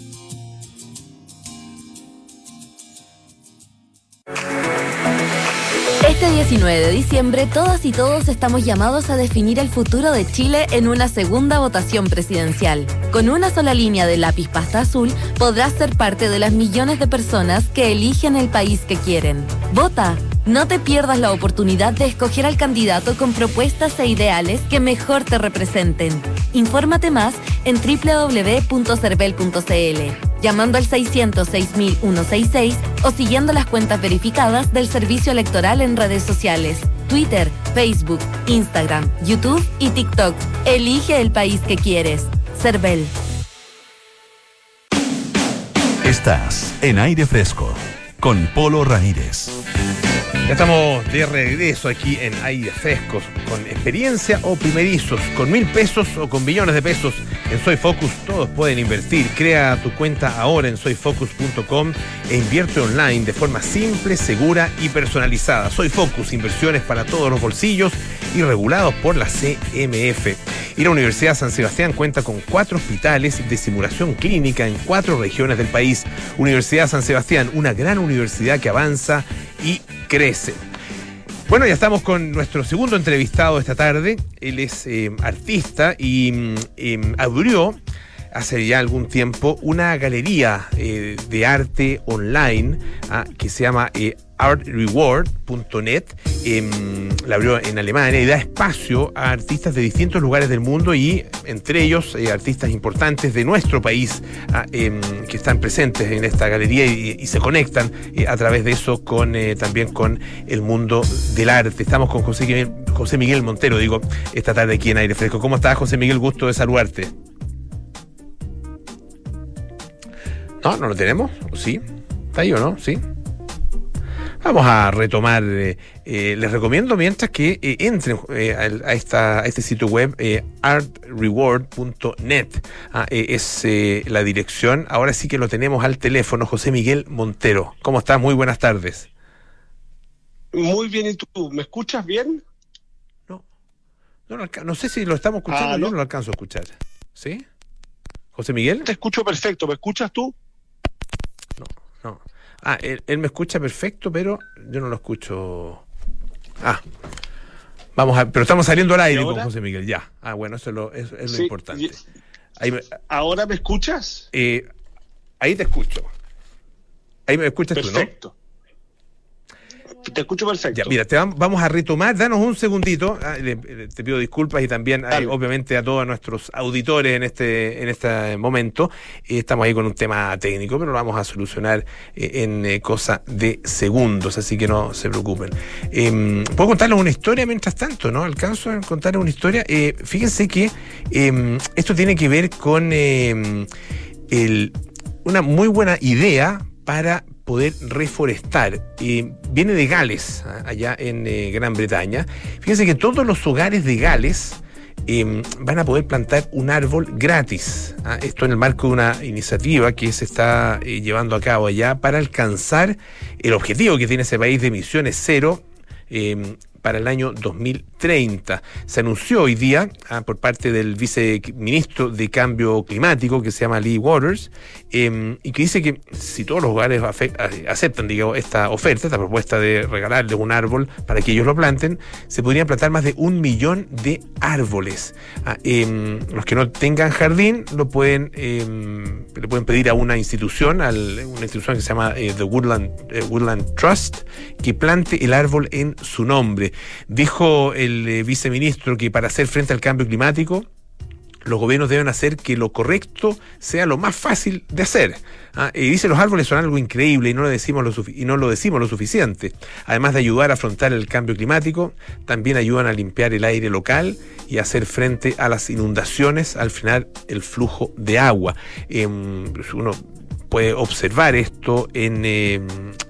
Este 19 de diciembre, todas y todos estamos llamados a definir el futuro de Chile en una segunda votación presidencial. Con una sola línea de lápiz pasta azul, podrás ser parte de las millones de personas que eligen el país que quieren. Vota. No te pierdas la oportunidad de escoger al candidato con propuestas e ideales que mejor te representen. Infórmate más en www.cervel.cl llamando al 606.166 o siguiendo las cuentas verificadas del Servicio Electoral en redes sociales, Twitter, Facebook, Instagram, YouTube y TikTok. Elige el país que quieres. Cervel. Estás en aire fresco con Polo Ramírez. Ya estamos de regreso aquí en Aire Frescos, con experiencia o primerizos, con mil pesos o con billones de pesos. En Soy Focus todos pueden invertir. Crea tu cuenta ahora en soyfocus.com e invierte online de forma simple, segura y personalizada. Soy Focus, inversiones para todos los bolsillos y regulados por la CMF. Y la Universidad San Sebastián cuenta con cuatro hospitales de simulación clínica en cuatro regiones del país. Universidad San Sebastián, una gran universidad que avanza y crece. Bueno, ya estamos con nuestro segundo entrevistado esta tarde. Él es eh, artista y mm, eh, abrió hace ya algún tiempo una galería eh, de arte online ah, que se llama eh, artreward.net. em, la abrió en Alemania y da espacio a artistas de distintos lugares del mundo y entre ellos eh, artistas importantes de nuestro país ah, em, que están presentes en esta galería y, se conectan eh, a través de eso con eh, también con el mundo del arte. Estamos con José Miguel, Montero, digo, esta tarde aquí en Aire Fresco. ¿Cómo estás, José Miguel? Gusto de saludarte. No, no lo tenemos, ¿o sí? ¿Está ahí o no? Sí. Vamos a retomar. eh, eh, les recomiendo mientras que eh, entren eh, a, esta, a este sitio web artreward.net. Ah, es la dirección. Ahora sí que lo tenemos al teléfono. José Miguel Montero. ¿Cómo estás? Muy buenas tardes. Muy bien, ¿y tú? ¿Me escuchas bien? No, no, alca- no sé si lo estamos escuchando. Ah, ¿no? no lo alcanzo a escuchar. ¿Sí? ¿José Miguel? Te escucho perfecto, ¿me escuchas tú? No. Ah, él, él me escucha perfecto, pero yo no lo escucho. Ah. Vamos a. Pero estamos saliendo al aire ¿Y con? José Miguel, ya. Ah, bueno, eso es lo, eso es lo Sí, importante. y- Ahí, me- ¿Ahora me escuchas? eh, ahí te escucho. Ahí me escuchas tú, ¿no? Perfecto. Te escucho perfecto. Ya, mira, te vam- vamos a retomar, danos un segundito, ah, le- le- te pido disculpas y también eh, obviamente a todos nuestros auditores en este, en este momento. Eh, estamos ahí con un tema técnico, pero lo vamos a solucionar eh, en eh, cosa de segundos, así que no se preocupen. Em, Puedo contarles una historia mientras tanto, ¿no? Alcanzo a contarles una historia. Fíjense que em, esto tiene que ver con em, el- una muy buena idea para poder reforestar. Eh, viene de Gales, ah, allá en eh, Gran Bretaña. Fíjense que todos los hogares de Gales eh, van a poder plantar un árbol gratis. ah, Esto en el marco de una iniciativa que se está eh, llevando a cabo allá para alcanzar el objetivo que tiene ese país de emisiones cero. eh, para el año 2030. Se anunció hoy día ah, por parte del viceministro de Cambio Climático, que se llama Lee Waters, eh, y que dice que si todos los hogares afe- a- aceptan digamos, esta oferta, esta propuesta de regalarles un árbol para que ellos lo planten, se podrían plantar más de un millón de árboles. Ah, eh, los que no tengan jardín lo pueden, eh, le pueden pedir a una institución, a una institución que se llama eh, The Woodland, eh, Woodland Trust, que plante el árbol en su nombre. Dijo el eh, viceministro que para hacer frente al cambio climático, los gobiernos deben hacer que lo correcto sea lo más fácil de hacer. Ah, y dice los árboles son algo increíble y no lo decimos lo y no lo decimos lo suficiente. Además de ayudar a afrontar el cambio climático, también ayudan a limpiar el aire local y hacer frente a las inundaciones, al frenar el flujo de agua. Em, uno puede observar esto en, eh,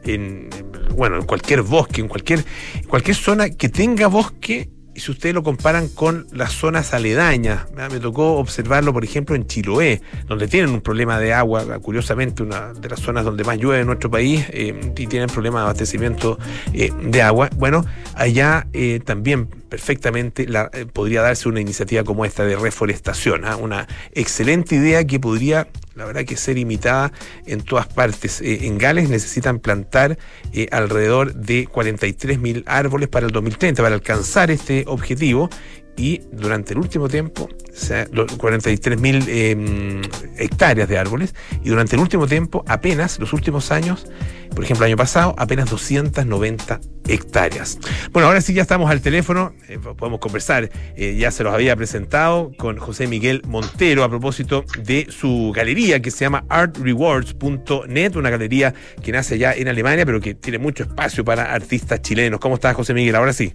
en, bueno en cualquier bosque, en cualquier, cualquier zona que tenga bosque. Y si ustedes lo comparan con las zonas aledañas, me tocó observarlo, por ejemplo, en Chiloé, donde tienen un problema de agua, curiosamente, una de las zonas donde más llueve en nuestro país, eh, y tienen problemas de abastecimiento eh, de agua. Bueno, allá eh, también perfectamente la- eh, podría darse una iniciativa como esta de reforestación. ¿ah? Una excelente idea que podría, la verdad, que ser imitada en todas partes. Eh, en Gales necesitan plantar eh, alrededor de 43 mil árboles para el 2030 para alcanzar este objetivo. Y durante el último tiempo, o sea, 43 mil hectáreas de árboles, y durante el último tiempo, apenas, los últimos años, por ejemplo, el año pasado, apenas 290 hectáreas. Bueno, ahora sí ya estamos al teléfono, eh, podemos conversar, eh, ya se los había presentado con José Miguel Montero a propósito de su galería que se llama artrewards.net, una galería que nace ya en Alemania, pero que tiene mucho espacio para artistas chilenos. ¿Cómo estás, José Miguel? Ahora sí.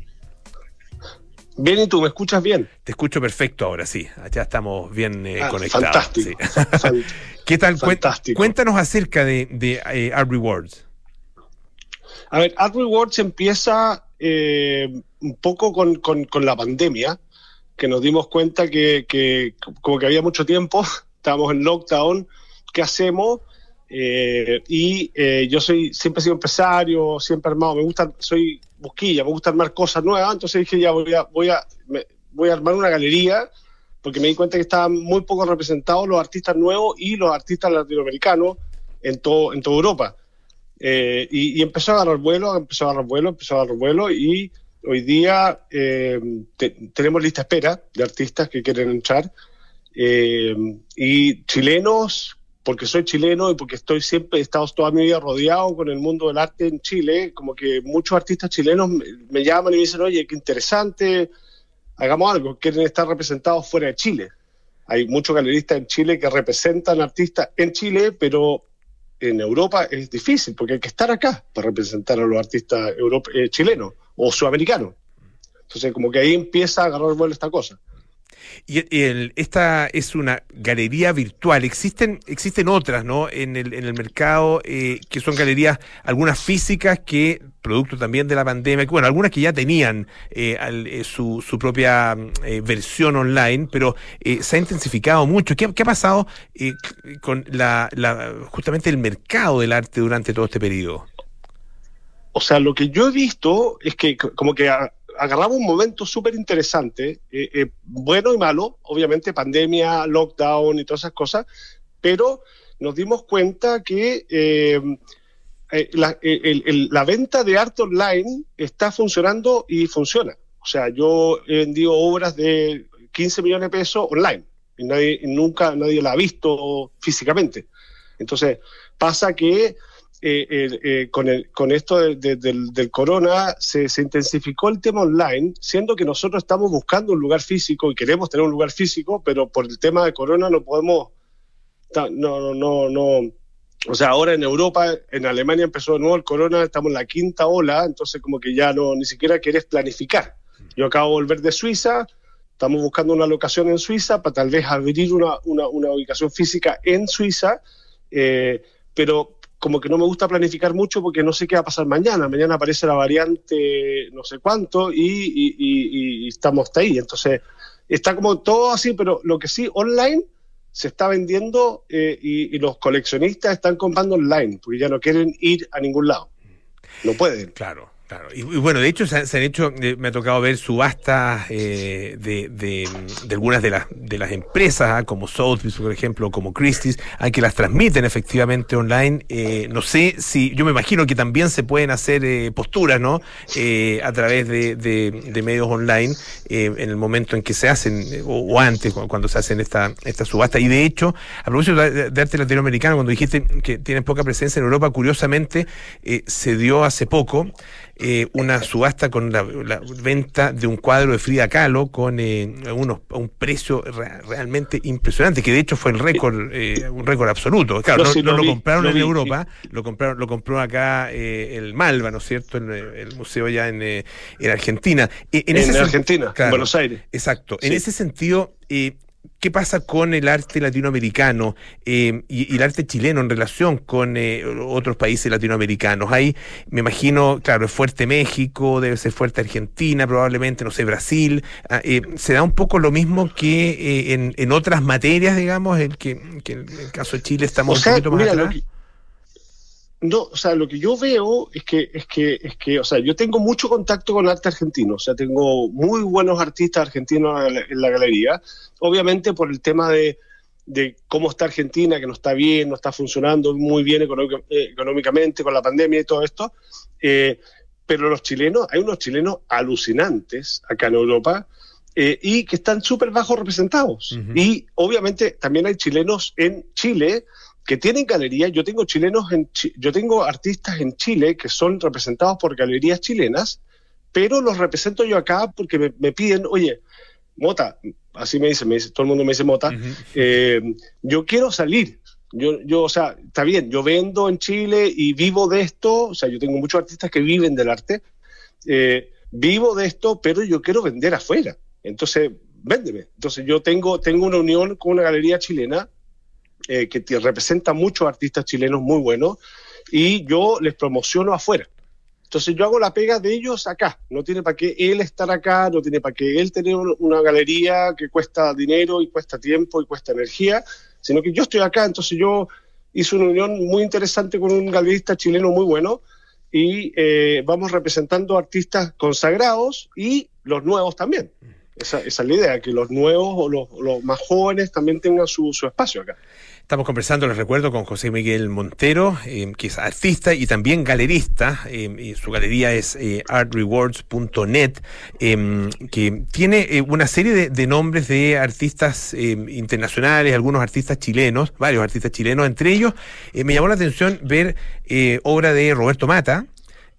Bien, ¿y tú me escuchas bien? Te escucho perfecto ahora, sí. Ya estamos bien eh, Ah, conectados. fantástico. sí. Fan- ¿Qué tal? Fantástico. Cuéntanos acerca de, de eh, Art Rewards. A ver, Art Rewards empieza eh, un poco con, con- con la pandemia, que nos dimos cuenta que, que como que había mucho tiempo, estábamos en lockdown, ¿qué hacemos? Eh, y eh, yo soy siempre he sido empresario, siempre armado, me gusta, soy busquilla, me gusta armar cosas nuevas, entonces dije ya voy a, voy a, me- voy a armar una galería porque me di cuenta que estaban muy poco representados los artistas nuevos y los artistas latinoamericanos en, todo, en toda Europa. Eh, y, empezó a agarrar vuelo, empezó a agarrar vuelo, empezó a agarrar vuelo y hoy día eh, te- tenemos lista espera de artistas que quieren entrar y chilenos, porque soy chileno y porque estoy siempre, he estado toda mi vida rodeado con el mundo del arte en Chile, como que muchos artistas chilenos me, llaman y me dicen, oye, qué interesante, hagamos algo, quieren estar representados fuera de Chile. Hay muchos galeristas en Chile que representan artistas en Chile, pero en Europa es difícil porque hay que estar acá para representar a los artistas europe- eh, chilenos o sudamericanos. Entonces, como que ahí empieza a agarrar vuelo esta cosa. Y el- esta es una galería virtual. Existen, existen otras, ¿no? En el, en el mercado eh, que son galerías, algunas físicas que, producto también de la pandemia, bueno, algunas que ya tenían eh, eh, su, su propia mm, versión online, pero se ha intensificado mucho. ¿Qué, qué ha pasado con la, justamente el mercado del arte durante todo este periodo? O sea, lo que yo he visto es que como que agarramos un momento súper interesante, eh, eh, bueno y malo, obviamente pandemia, lockdown y todas esas cosas, pero nos dimos cuenta que eh, la, la venta de arte online está funcionando y funciona. O sea, yo he vendido obras de 15 millones de pesos online y, nadie, y nunca nadie la ha visto físicamente. Entonces, pasa que eh, eh, eh, con, el- con esto de- de- del, del corona se, se intensificó el tema online, siendo que nosotros estamos buscando un lugar físico y queremos tener un lugar físico, pero por el tema de corona no podemos, no, no, no, no. O sea, ahora en Europa, en Alemania empezó de nuevo el corona, estamos en la quinta ola, entonces como que ya no, ni siquiera querés planificar. Yo acabo de volver de Suiza, estamos buscando una locación en Suiza para tal vez abrir una, una, una ubicación física en Suiza, eh, pero como que no me gusta planificar mucho porque no sé qué va a pasar mañana. Mañana aparece la variante no sé cuánto y, estamos ahí. Entonces, está como todo así, pero lo que sí, online se está vendiendo eh, y los coleccionistas están comprando online porque ya no quieren ir a ningún lado. No pueden. Claro. Claro, y, bueno, de hecho se, han- se han hecho, eh, me ha tocado ver subastas eh, de, de, de algunas de las de las empresas, ah, como Sotheby's, por ejemplo, como Christie's, ah, que las transmiten efectivamente online. Eh, no sé si, yo me imagino que también se pueden hacer eh, posturas, ¿no? Eh, a través de, de- de medios online eh, en el momento en que se hacen, o, o antes, cu- cuando se hacen esta, esta subasta. Y de hecho, a propósito de, de arte latinoamericano, cuando dijiste que tienen poca presencia en Europa, curiosamente eh, se dio hace poco eh, una subasta con la, la venta de un cuadro de Frida Kahlo con eh, unos, un precio re- realmente impresionante, que de hecho fue el récord, eh, un récord absoluto. Claro, No, no, sí, no lo vi, compraron lo en vi, Europa, lo compraron, lo compró acá eh, el Malva, ¿no es cierto? El, el museo ya en, eh, en Argentina. Eh, En, ese sen- Argentina, en Buenos Aires. Exacto. En ese sentido, eh, ¿qué pasa con el arte latinoamericano eh, y, y el arte chileno en relación con eh, otros países latinoamericanos? Ahí me imagino, claro, es fuerte México, debe ser fuerte Argentina, probablemente, no sé, Brasil. Ah, eh, ¿Se da un poco lo mismo que eh, en, en otras materias, digamos, el que, que en el caso de Chile estamos O sea, un poquito más mira, lo atrás? que, No, o sea, lo que yo veo es que, es que, es que, o sea, yo tengo mucho contacto con arte argentino, o sea, tengo muy buenos artistas argentinos en la, galería, obviamente por el tema de, de cómo está Argentina, que no está bien, no está funcionando muy bien eh, económicamente con la pandemia y todo esto, eh, pero los chilenos, hay unos chilenos alucinantes acá en Europa eh, y que están súper bajo representados. Y obviamente también hay chilenos en Chile que tienen galerías. Yo tengo chilenos en Chi- yo tengo artistas en Chile que son representados por galerías chilenas, pero los represento yo acá porque me, me piden, oye, Mota, así me dicen, me dice, todo el mundo me dice Mota, eh, yo quiero salir. Yo, yo, o sea, está bien, yo vendo en Chile y vivo de esto, o sea, yo tengo muchos artistas que viven del arte, eh, vivo de esto, pero yo quiero vender afuera. Entonces, véndeme. Entonces, yo tengo, tengo una unión con una galería chilena eh, que representa muchos artistas chilenos muy buenos y yo les promociono afuera. Entonces yo hago la pega de ellos acá. No tiene para qué él estar acá, no tiene para qué él tener un- una galería que cuesta dinero y cuesta tiempo y cuesta energía, sino que yo estoy acá. Entonces yo hice una unión muy interesante con un galerista chileno muy bueno y eh, vamos representando artistas consagrados y los nuevos también. Esa, esa es la idea, que los nuevos o los, los más jóvenes también tengan su, su espacio acá. Estamos conversando, les recuerdo, con José Miguel Montero, eh, que es artista y también galerista. eh, y su galería es eh, artrewards.net, que tiene una serie de, de nombres de artistas internacionales, algunos artistas chilenos, varios artistas chilenos. Entre ellos, me llamó la atención ver eh, obra de Roberto Mata,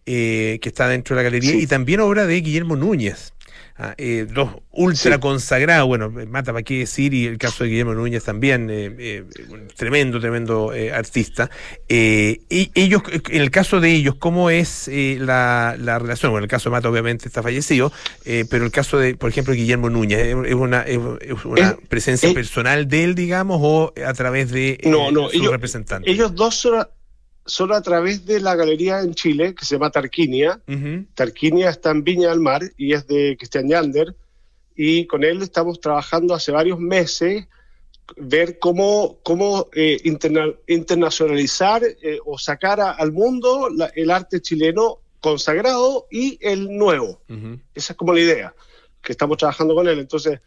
que está dentro de la galería, y también obra de Guillermo Núñez. Ah, eh, dos ultra consagrados, bueno, Mata, ¿para qué decir? Y el caso de Guillermo Núñez también, eh, eh, un tremendo, tremendo eh, artista. Eh, y ellos, en el caso de ellos, ¿cómo es eh, la, la relación? Bueno, el caso de Mata obviamente está fallecido, eh, pero el caso de, por ejemplo, Guillermo Núñez, ¿es una, es, es una presencia eh, personal de él, digamos, o a través de eh, No, no, su ellos- representante? Ellos dos son son a través de la galería en Chile que se llama Tarquinia. Tarquinia está en Viña del Mar y es de Cristian Yander. Y con él estamos trabajando hace varios meses ver cómo, cómo eh, interna- internacionalizar eh, o sacar a- al mundo la- el arte chileno consagrado y el nuevo. Esa es como la idea que estamos trabajando con él. Entonces,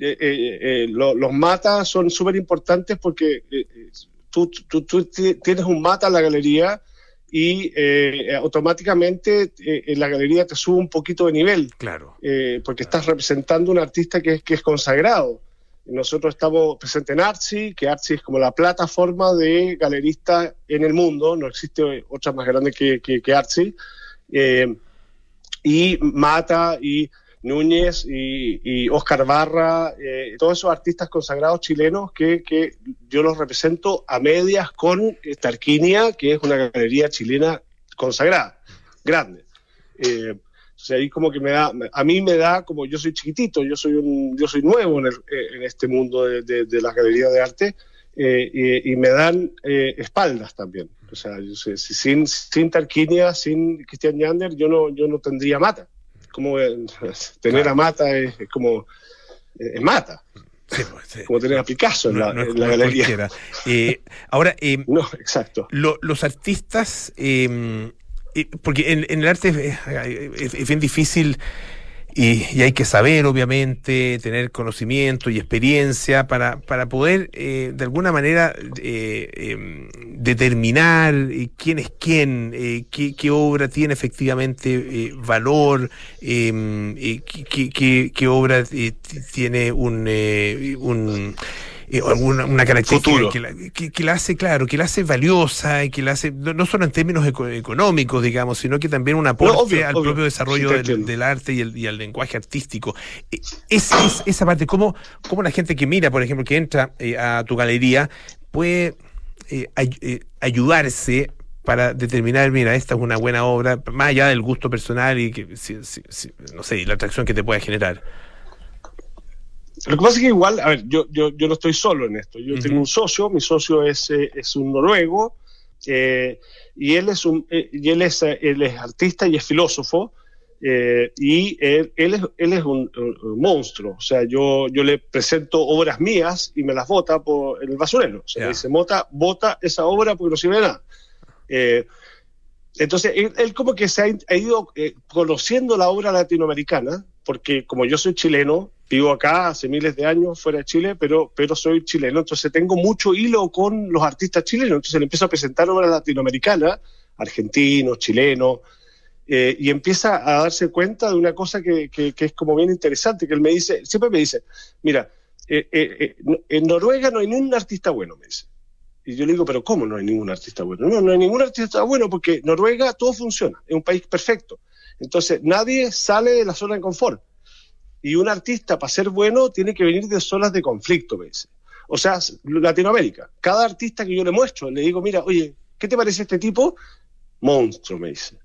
eh, lo- los matas son súper importantes porque tú, tú- tú ti- tienes un mata en la galería y eh, automáticamente eh, en la galería te sube un poquito de nivel. Claro. Eh, porque estás representando un artista que, es- que es consagrado. Nosotros estamos presentes en Artsy, que Artsy es como la plataforma de galeristas en el mundo, no existe otra más grande que, que, que Artsy. Eh, y Mata y Núñez y, Oscar Barra, eh, todos esos artistas consagrados chilenos que, que yo los represento a medias con Tarquinia, que es una galería chilena consagrada, grande. Eh, o sea, ahí como que me da, a mí me da, como yo soy chiquitito, yo soy un, yo soy nuevo en, el- eh, en este mundo de, de- de las galerías de arte, y, me dan espaldas también. O sea, yo sé, si sin, sin Tarquinia, sin Cristian Yander, yo no, yo no tendría mata. Como eh, tener a mata es, es como eh, es mata. Como tener a Picasso en la, No- en galería. Eh, ahora, eh, no, exacto. los artistas, eh, eh, porque en, en el arte es, es- es bien difícil y, y hay que saber, obviamente, tener conocimiento y experiencia para, para poder, eh, de alguna manera, eh, eh, determinar eh, quién es quién, eh, qué, obra tiene efectivamente eh, valor, eh, qué, qué- obra tiene un eh, una característica que la, que, que la hace, claro, que la hace valiosa y que la hace, no, no solo en términos eco- económicos, digamos, sino que también un aporte obvio, al obvio. propio desarrollo Sí, del, arte y, el, y al lenguaje artístico. Eh, Es, es- esa parte, ¿cómo, cómo la gente que mira, por ejemplo, que entra eh, a tu galería, puede eh, ay- eh, ayudarse para determinar, mira, esta es una buena obra, más allá del gusto personal y que, si- si- si- no sé, y la atracción que te pueda generar? Lo que pasa es que igual, a ver, yo, yo, yo no estoy solo en esto. Yo tengo un socio, mi socio es, eh, es un noruego, eh, y él es un eh, y él es, él es artista y es filósofo, eh, y él, él es, él es un, monstruo. O sea, yo, yo le presento obras mías y me las vota por, en el basurero. O sea, dice, Mota, vota esa obra porque no sirve de nada. Entonces, él, él como que se ha, ha ido conociendo la obra latinoamericana, porque como yo soy chileno, vivo acá hace miles de años fuera de Chile, pero, pero soy chileno, entonces tengo mucho hilo con los artistas chilenos, entonces le empiezo a presentar obras latinoamericanas, argentinos, chilenos, eh, y empieza a darse cuenta de una cosa que, que- que es como bien interesante, que él me dice, siempre me dice, mira, eh, eh, eh, en Noruega no hay ningún artista bueno, me dice. Y yo le digo, pero ¿cómo no hay ningún artista bueno? No, no hay ningún artista bueno porque Noruega todo funciona, es un país perfecto. Entonces, nadie sale de la zona de confort. Y un artista, para ser bueno, tiene que venir de zonas de conflicto, me dice. O sea, Latinoamérica. Cada artista que yo le muestro, le digo, mira, oye, ¿qué te parece este tipo? Monstruo, me dice.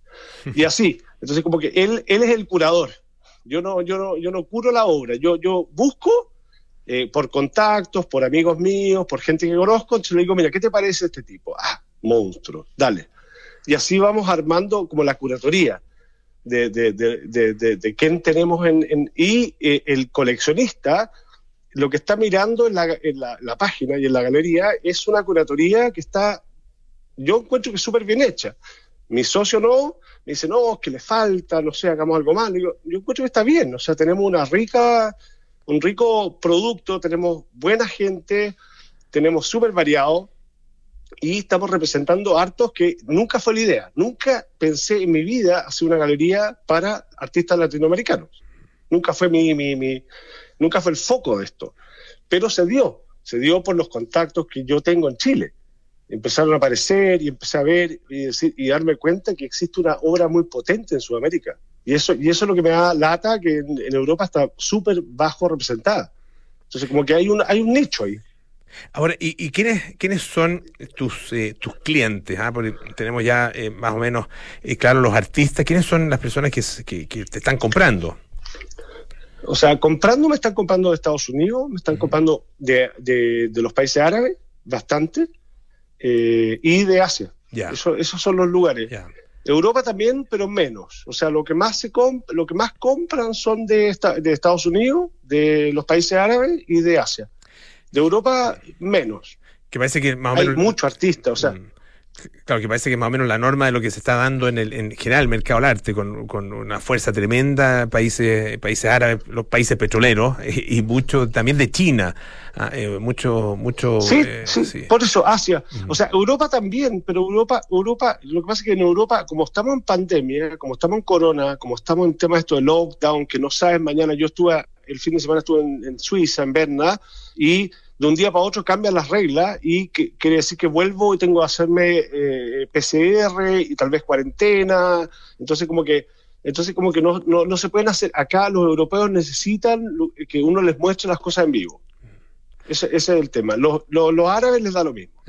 Y así. Entonces, como que él, él es el curador. Yo no, yo no, yo no curo la obra. Yo, yo busco eh, por contactos, por amigos míos, por gente que conozco. Entonces le digo, mira, ¿qué te parece este tipo? Ah, monstruo, dale. Y así vamos armando como la curatoría de, de, de, de, quién tenemos en... y eh, el coleccionista lo que está mirando en, la, en la, página y en la galería es una curatoría que está, yo encuentro que súper bien hecha. Mi socio no, me dice, no, es que le falta, no sé, hagamos algo más. Digo, yo encuentro que está bien, o sea, tenemos una rica, un rico producto, tenemos buena gente, tenemos súper variado y estamos representando hartos que nunca fue la idea. Nunca pensé en mi vida hacer una galería para artistas latinoamericanos. Nunca fue mi, mi, mi- nunca fue el foco de esto. Pero se dio, se dio por los contactos que yo tengo en Chile. Empezaron a aparecer y empecé a ver y, decir, y darme cuenta que existe una obra muy potente en Sudamérica. Y eso, y eso es lo que me da lata, que en, en Europa está súper bajo representada. Entonces, como que hay un, hay un nicho ahí. Ahora, ¿y, y quiénes, quiénes son tus, eh, tus clientes? ah? Porque tenemos ya eh, más o menos eh, claro los artistas. ¿Quiénes son las personas que, que- que te están comprando? O sea, comprando me están comprando de Estados Unidos, me están comprando de, de- de los países árabes, bastante, eh, y de Asia. Eso- esos son los lugares. Europa también, pero menos. O sea, lo que más se lo que más compran son de, esta- de Estados Unidos, de los países árabes y de Asia. De Europa, menos. Que parece que más o Hay muchos artistas, o sea, Claro, que parece que más o menos la norma de lo que se está dando en el en general el mercado del arte, con, con una fuerza tremenda, países países árabes, los países petroleros, y, y mucho también de China, ah, eh, mucho, mucho. Sí, eh, sí, sí. por eso Asia. O sea, Europa también, pero Europa, Europa, lo que pasa es que en Europa, como estamos en pandemia, como estamos en corona, como estamos en temas esto de lockdown, que no sabes mañana, yo estuve, el fin de semana estuve en, en Suiza, en Berna, y de un día para otro cambian las reglas y que, quiere decir que vuelvo y tengo que hacerme eh, PCR y tal vez cuarentena. Entonces como que entonces como que no, no, no se pueden hacer. Acá los europeos necesitan que uno les muestre las cosas en vivo. Ese, ese es el tema. Los, los, los árabes les da lo mismo.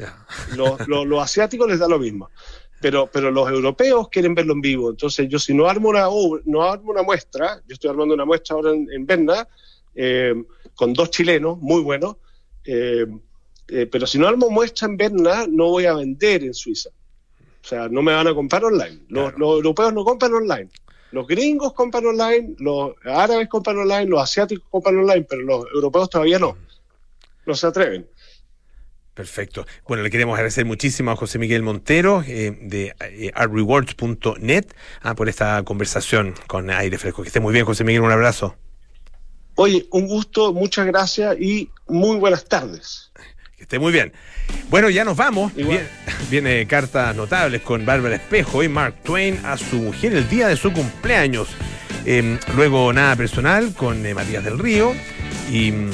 Los, los asiáticos les da lo mismo. Pero, pero los europeos quieren verlo en vivo. Entonces, yo si no armo una, obra- no armo una muestra, yo estoy armando una muestra ahora en, en Berna, eh, con dos chilenos muy buenos, eh, eh, pero si no armo muestra en Berna, no voy a vender en Suiza. O sea, no me van a comprar online. Los, los europeos no compran online. Los gringos compran online, los árabes compran online, los asiáticos compran online, pero los europeos todavía no. No se atreven. Perfecto. Bueno, le queremos agradecer muchísimo a José Miguel Montero eh, de eh, artrewards.net ah, por esta conversación con aire fresco. Que esté muy bien, José Miguel, un abrazo. Oye, un gusto, muchas gracias y muy buenas tardes. Que esté muy bien. Bueno, ya nos vamos. Viene, viene cartas notables con Bárbara Espejo y Mark Twain a su mujer el día de su cumpleaños. Eh, luego nada personal con eh, Matías del Río y mm,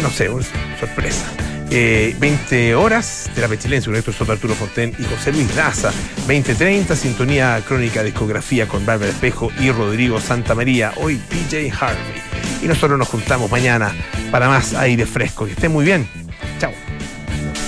no sé, una sorpresa. Eh, 20 horas, Terapia Chilense con Héctor Soto, Arturo Fonten y José Luis Daza. 20.30, Sintonía Crónica Discografía con Bárbara Espejo y Rodrigo Santa María. Hoy PJ Harvey. Y nosotros nos juntamos mañana para más aire fresco. Que esté muy bien.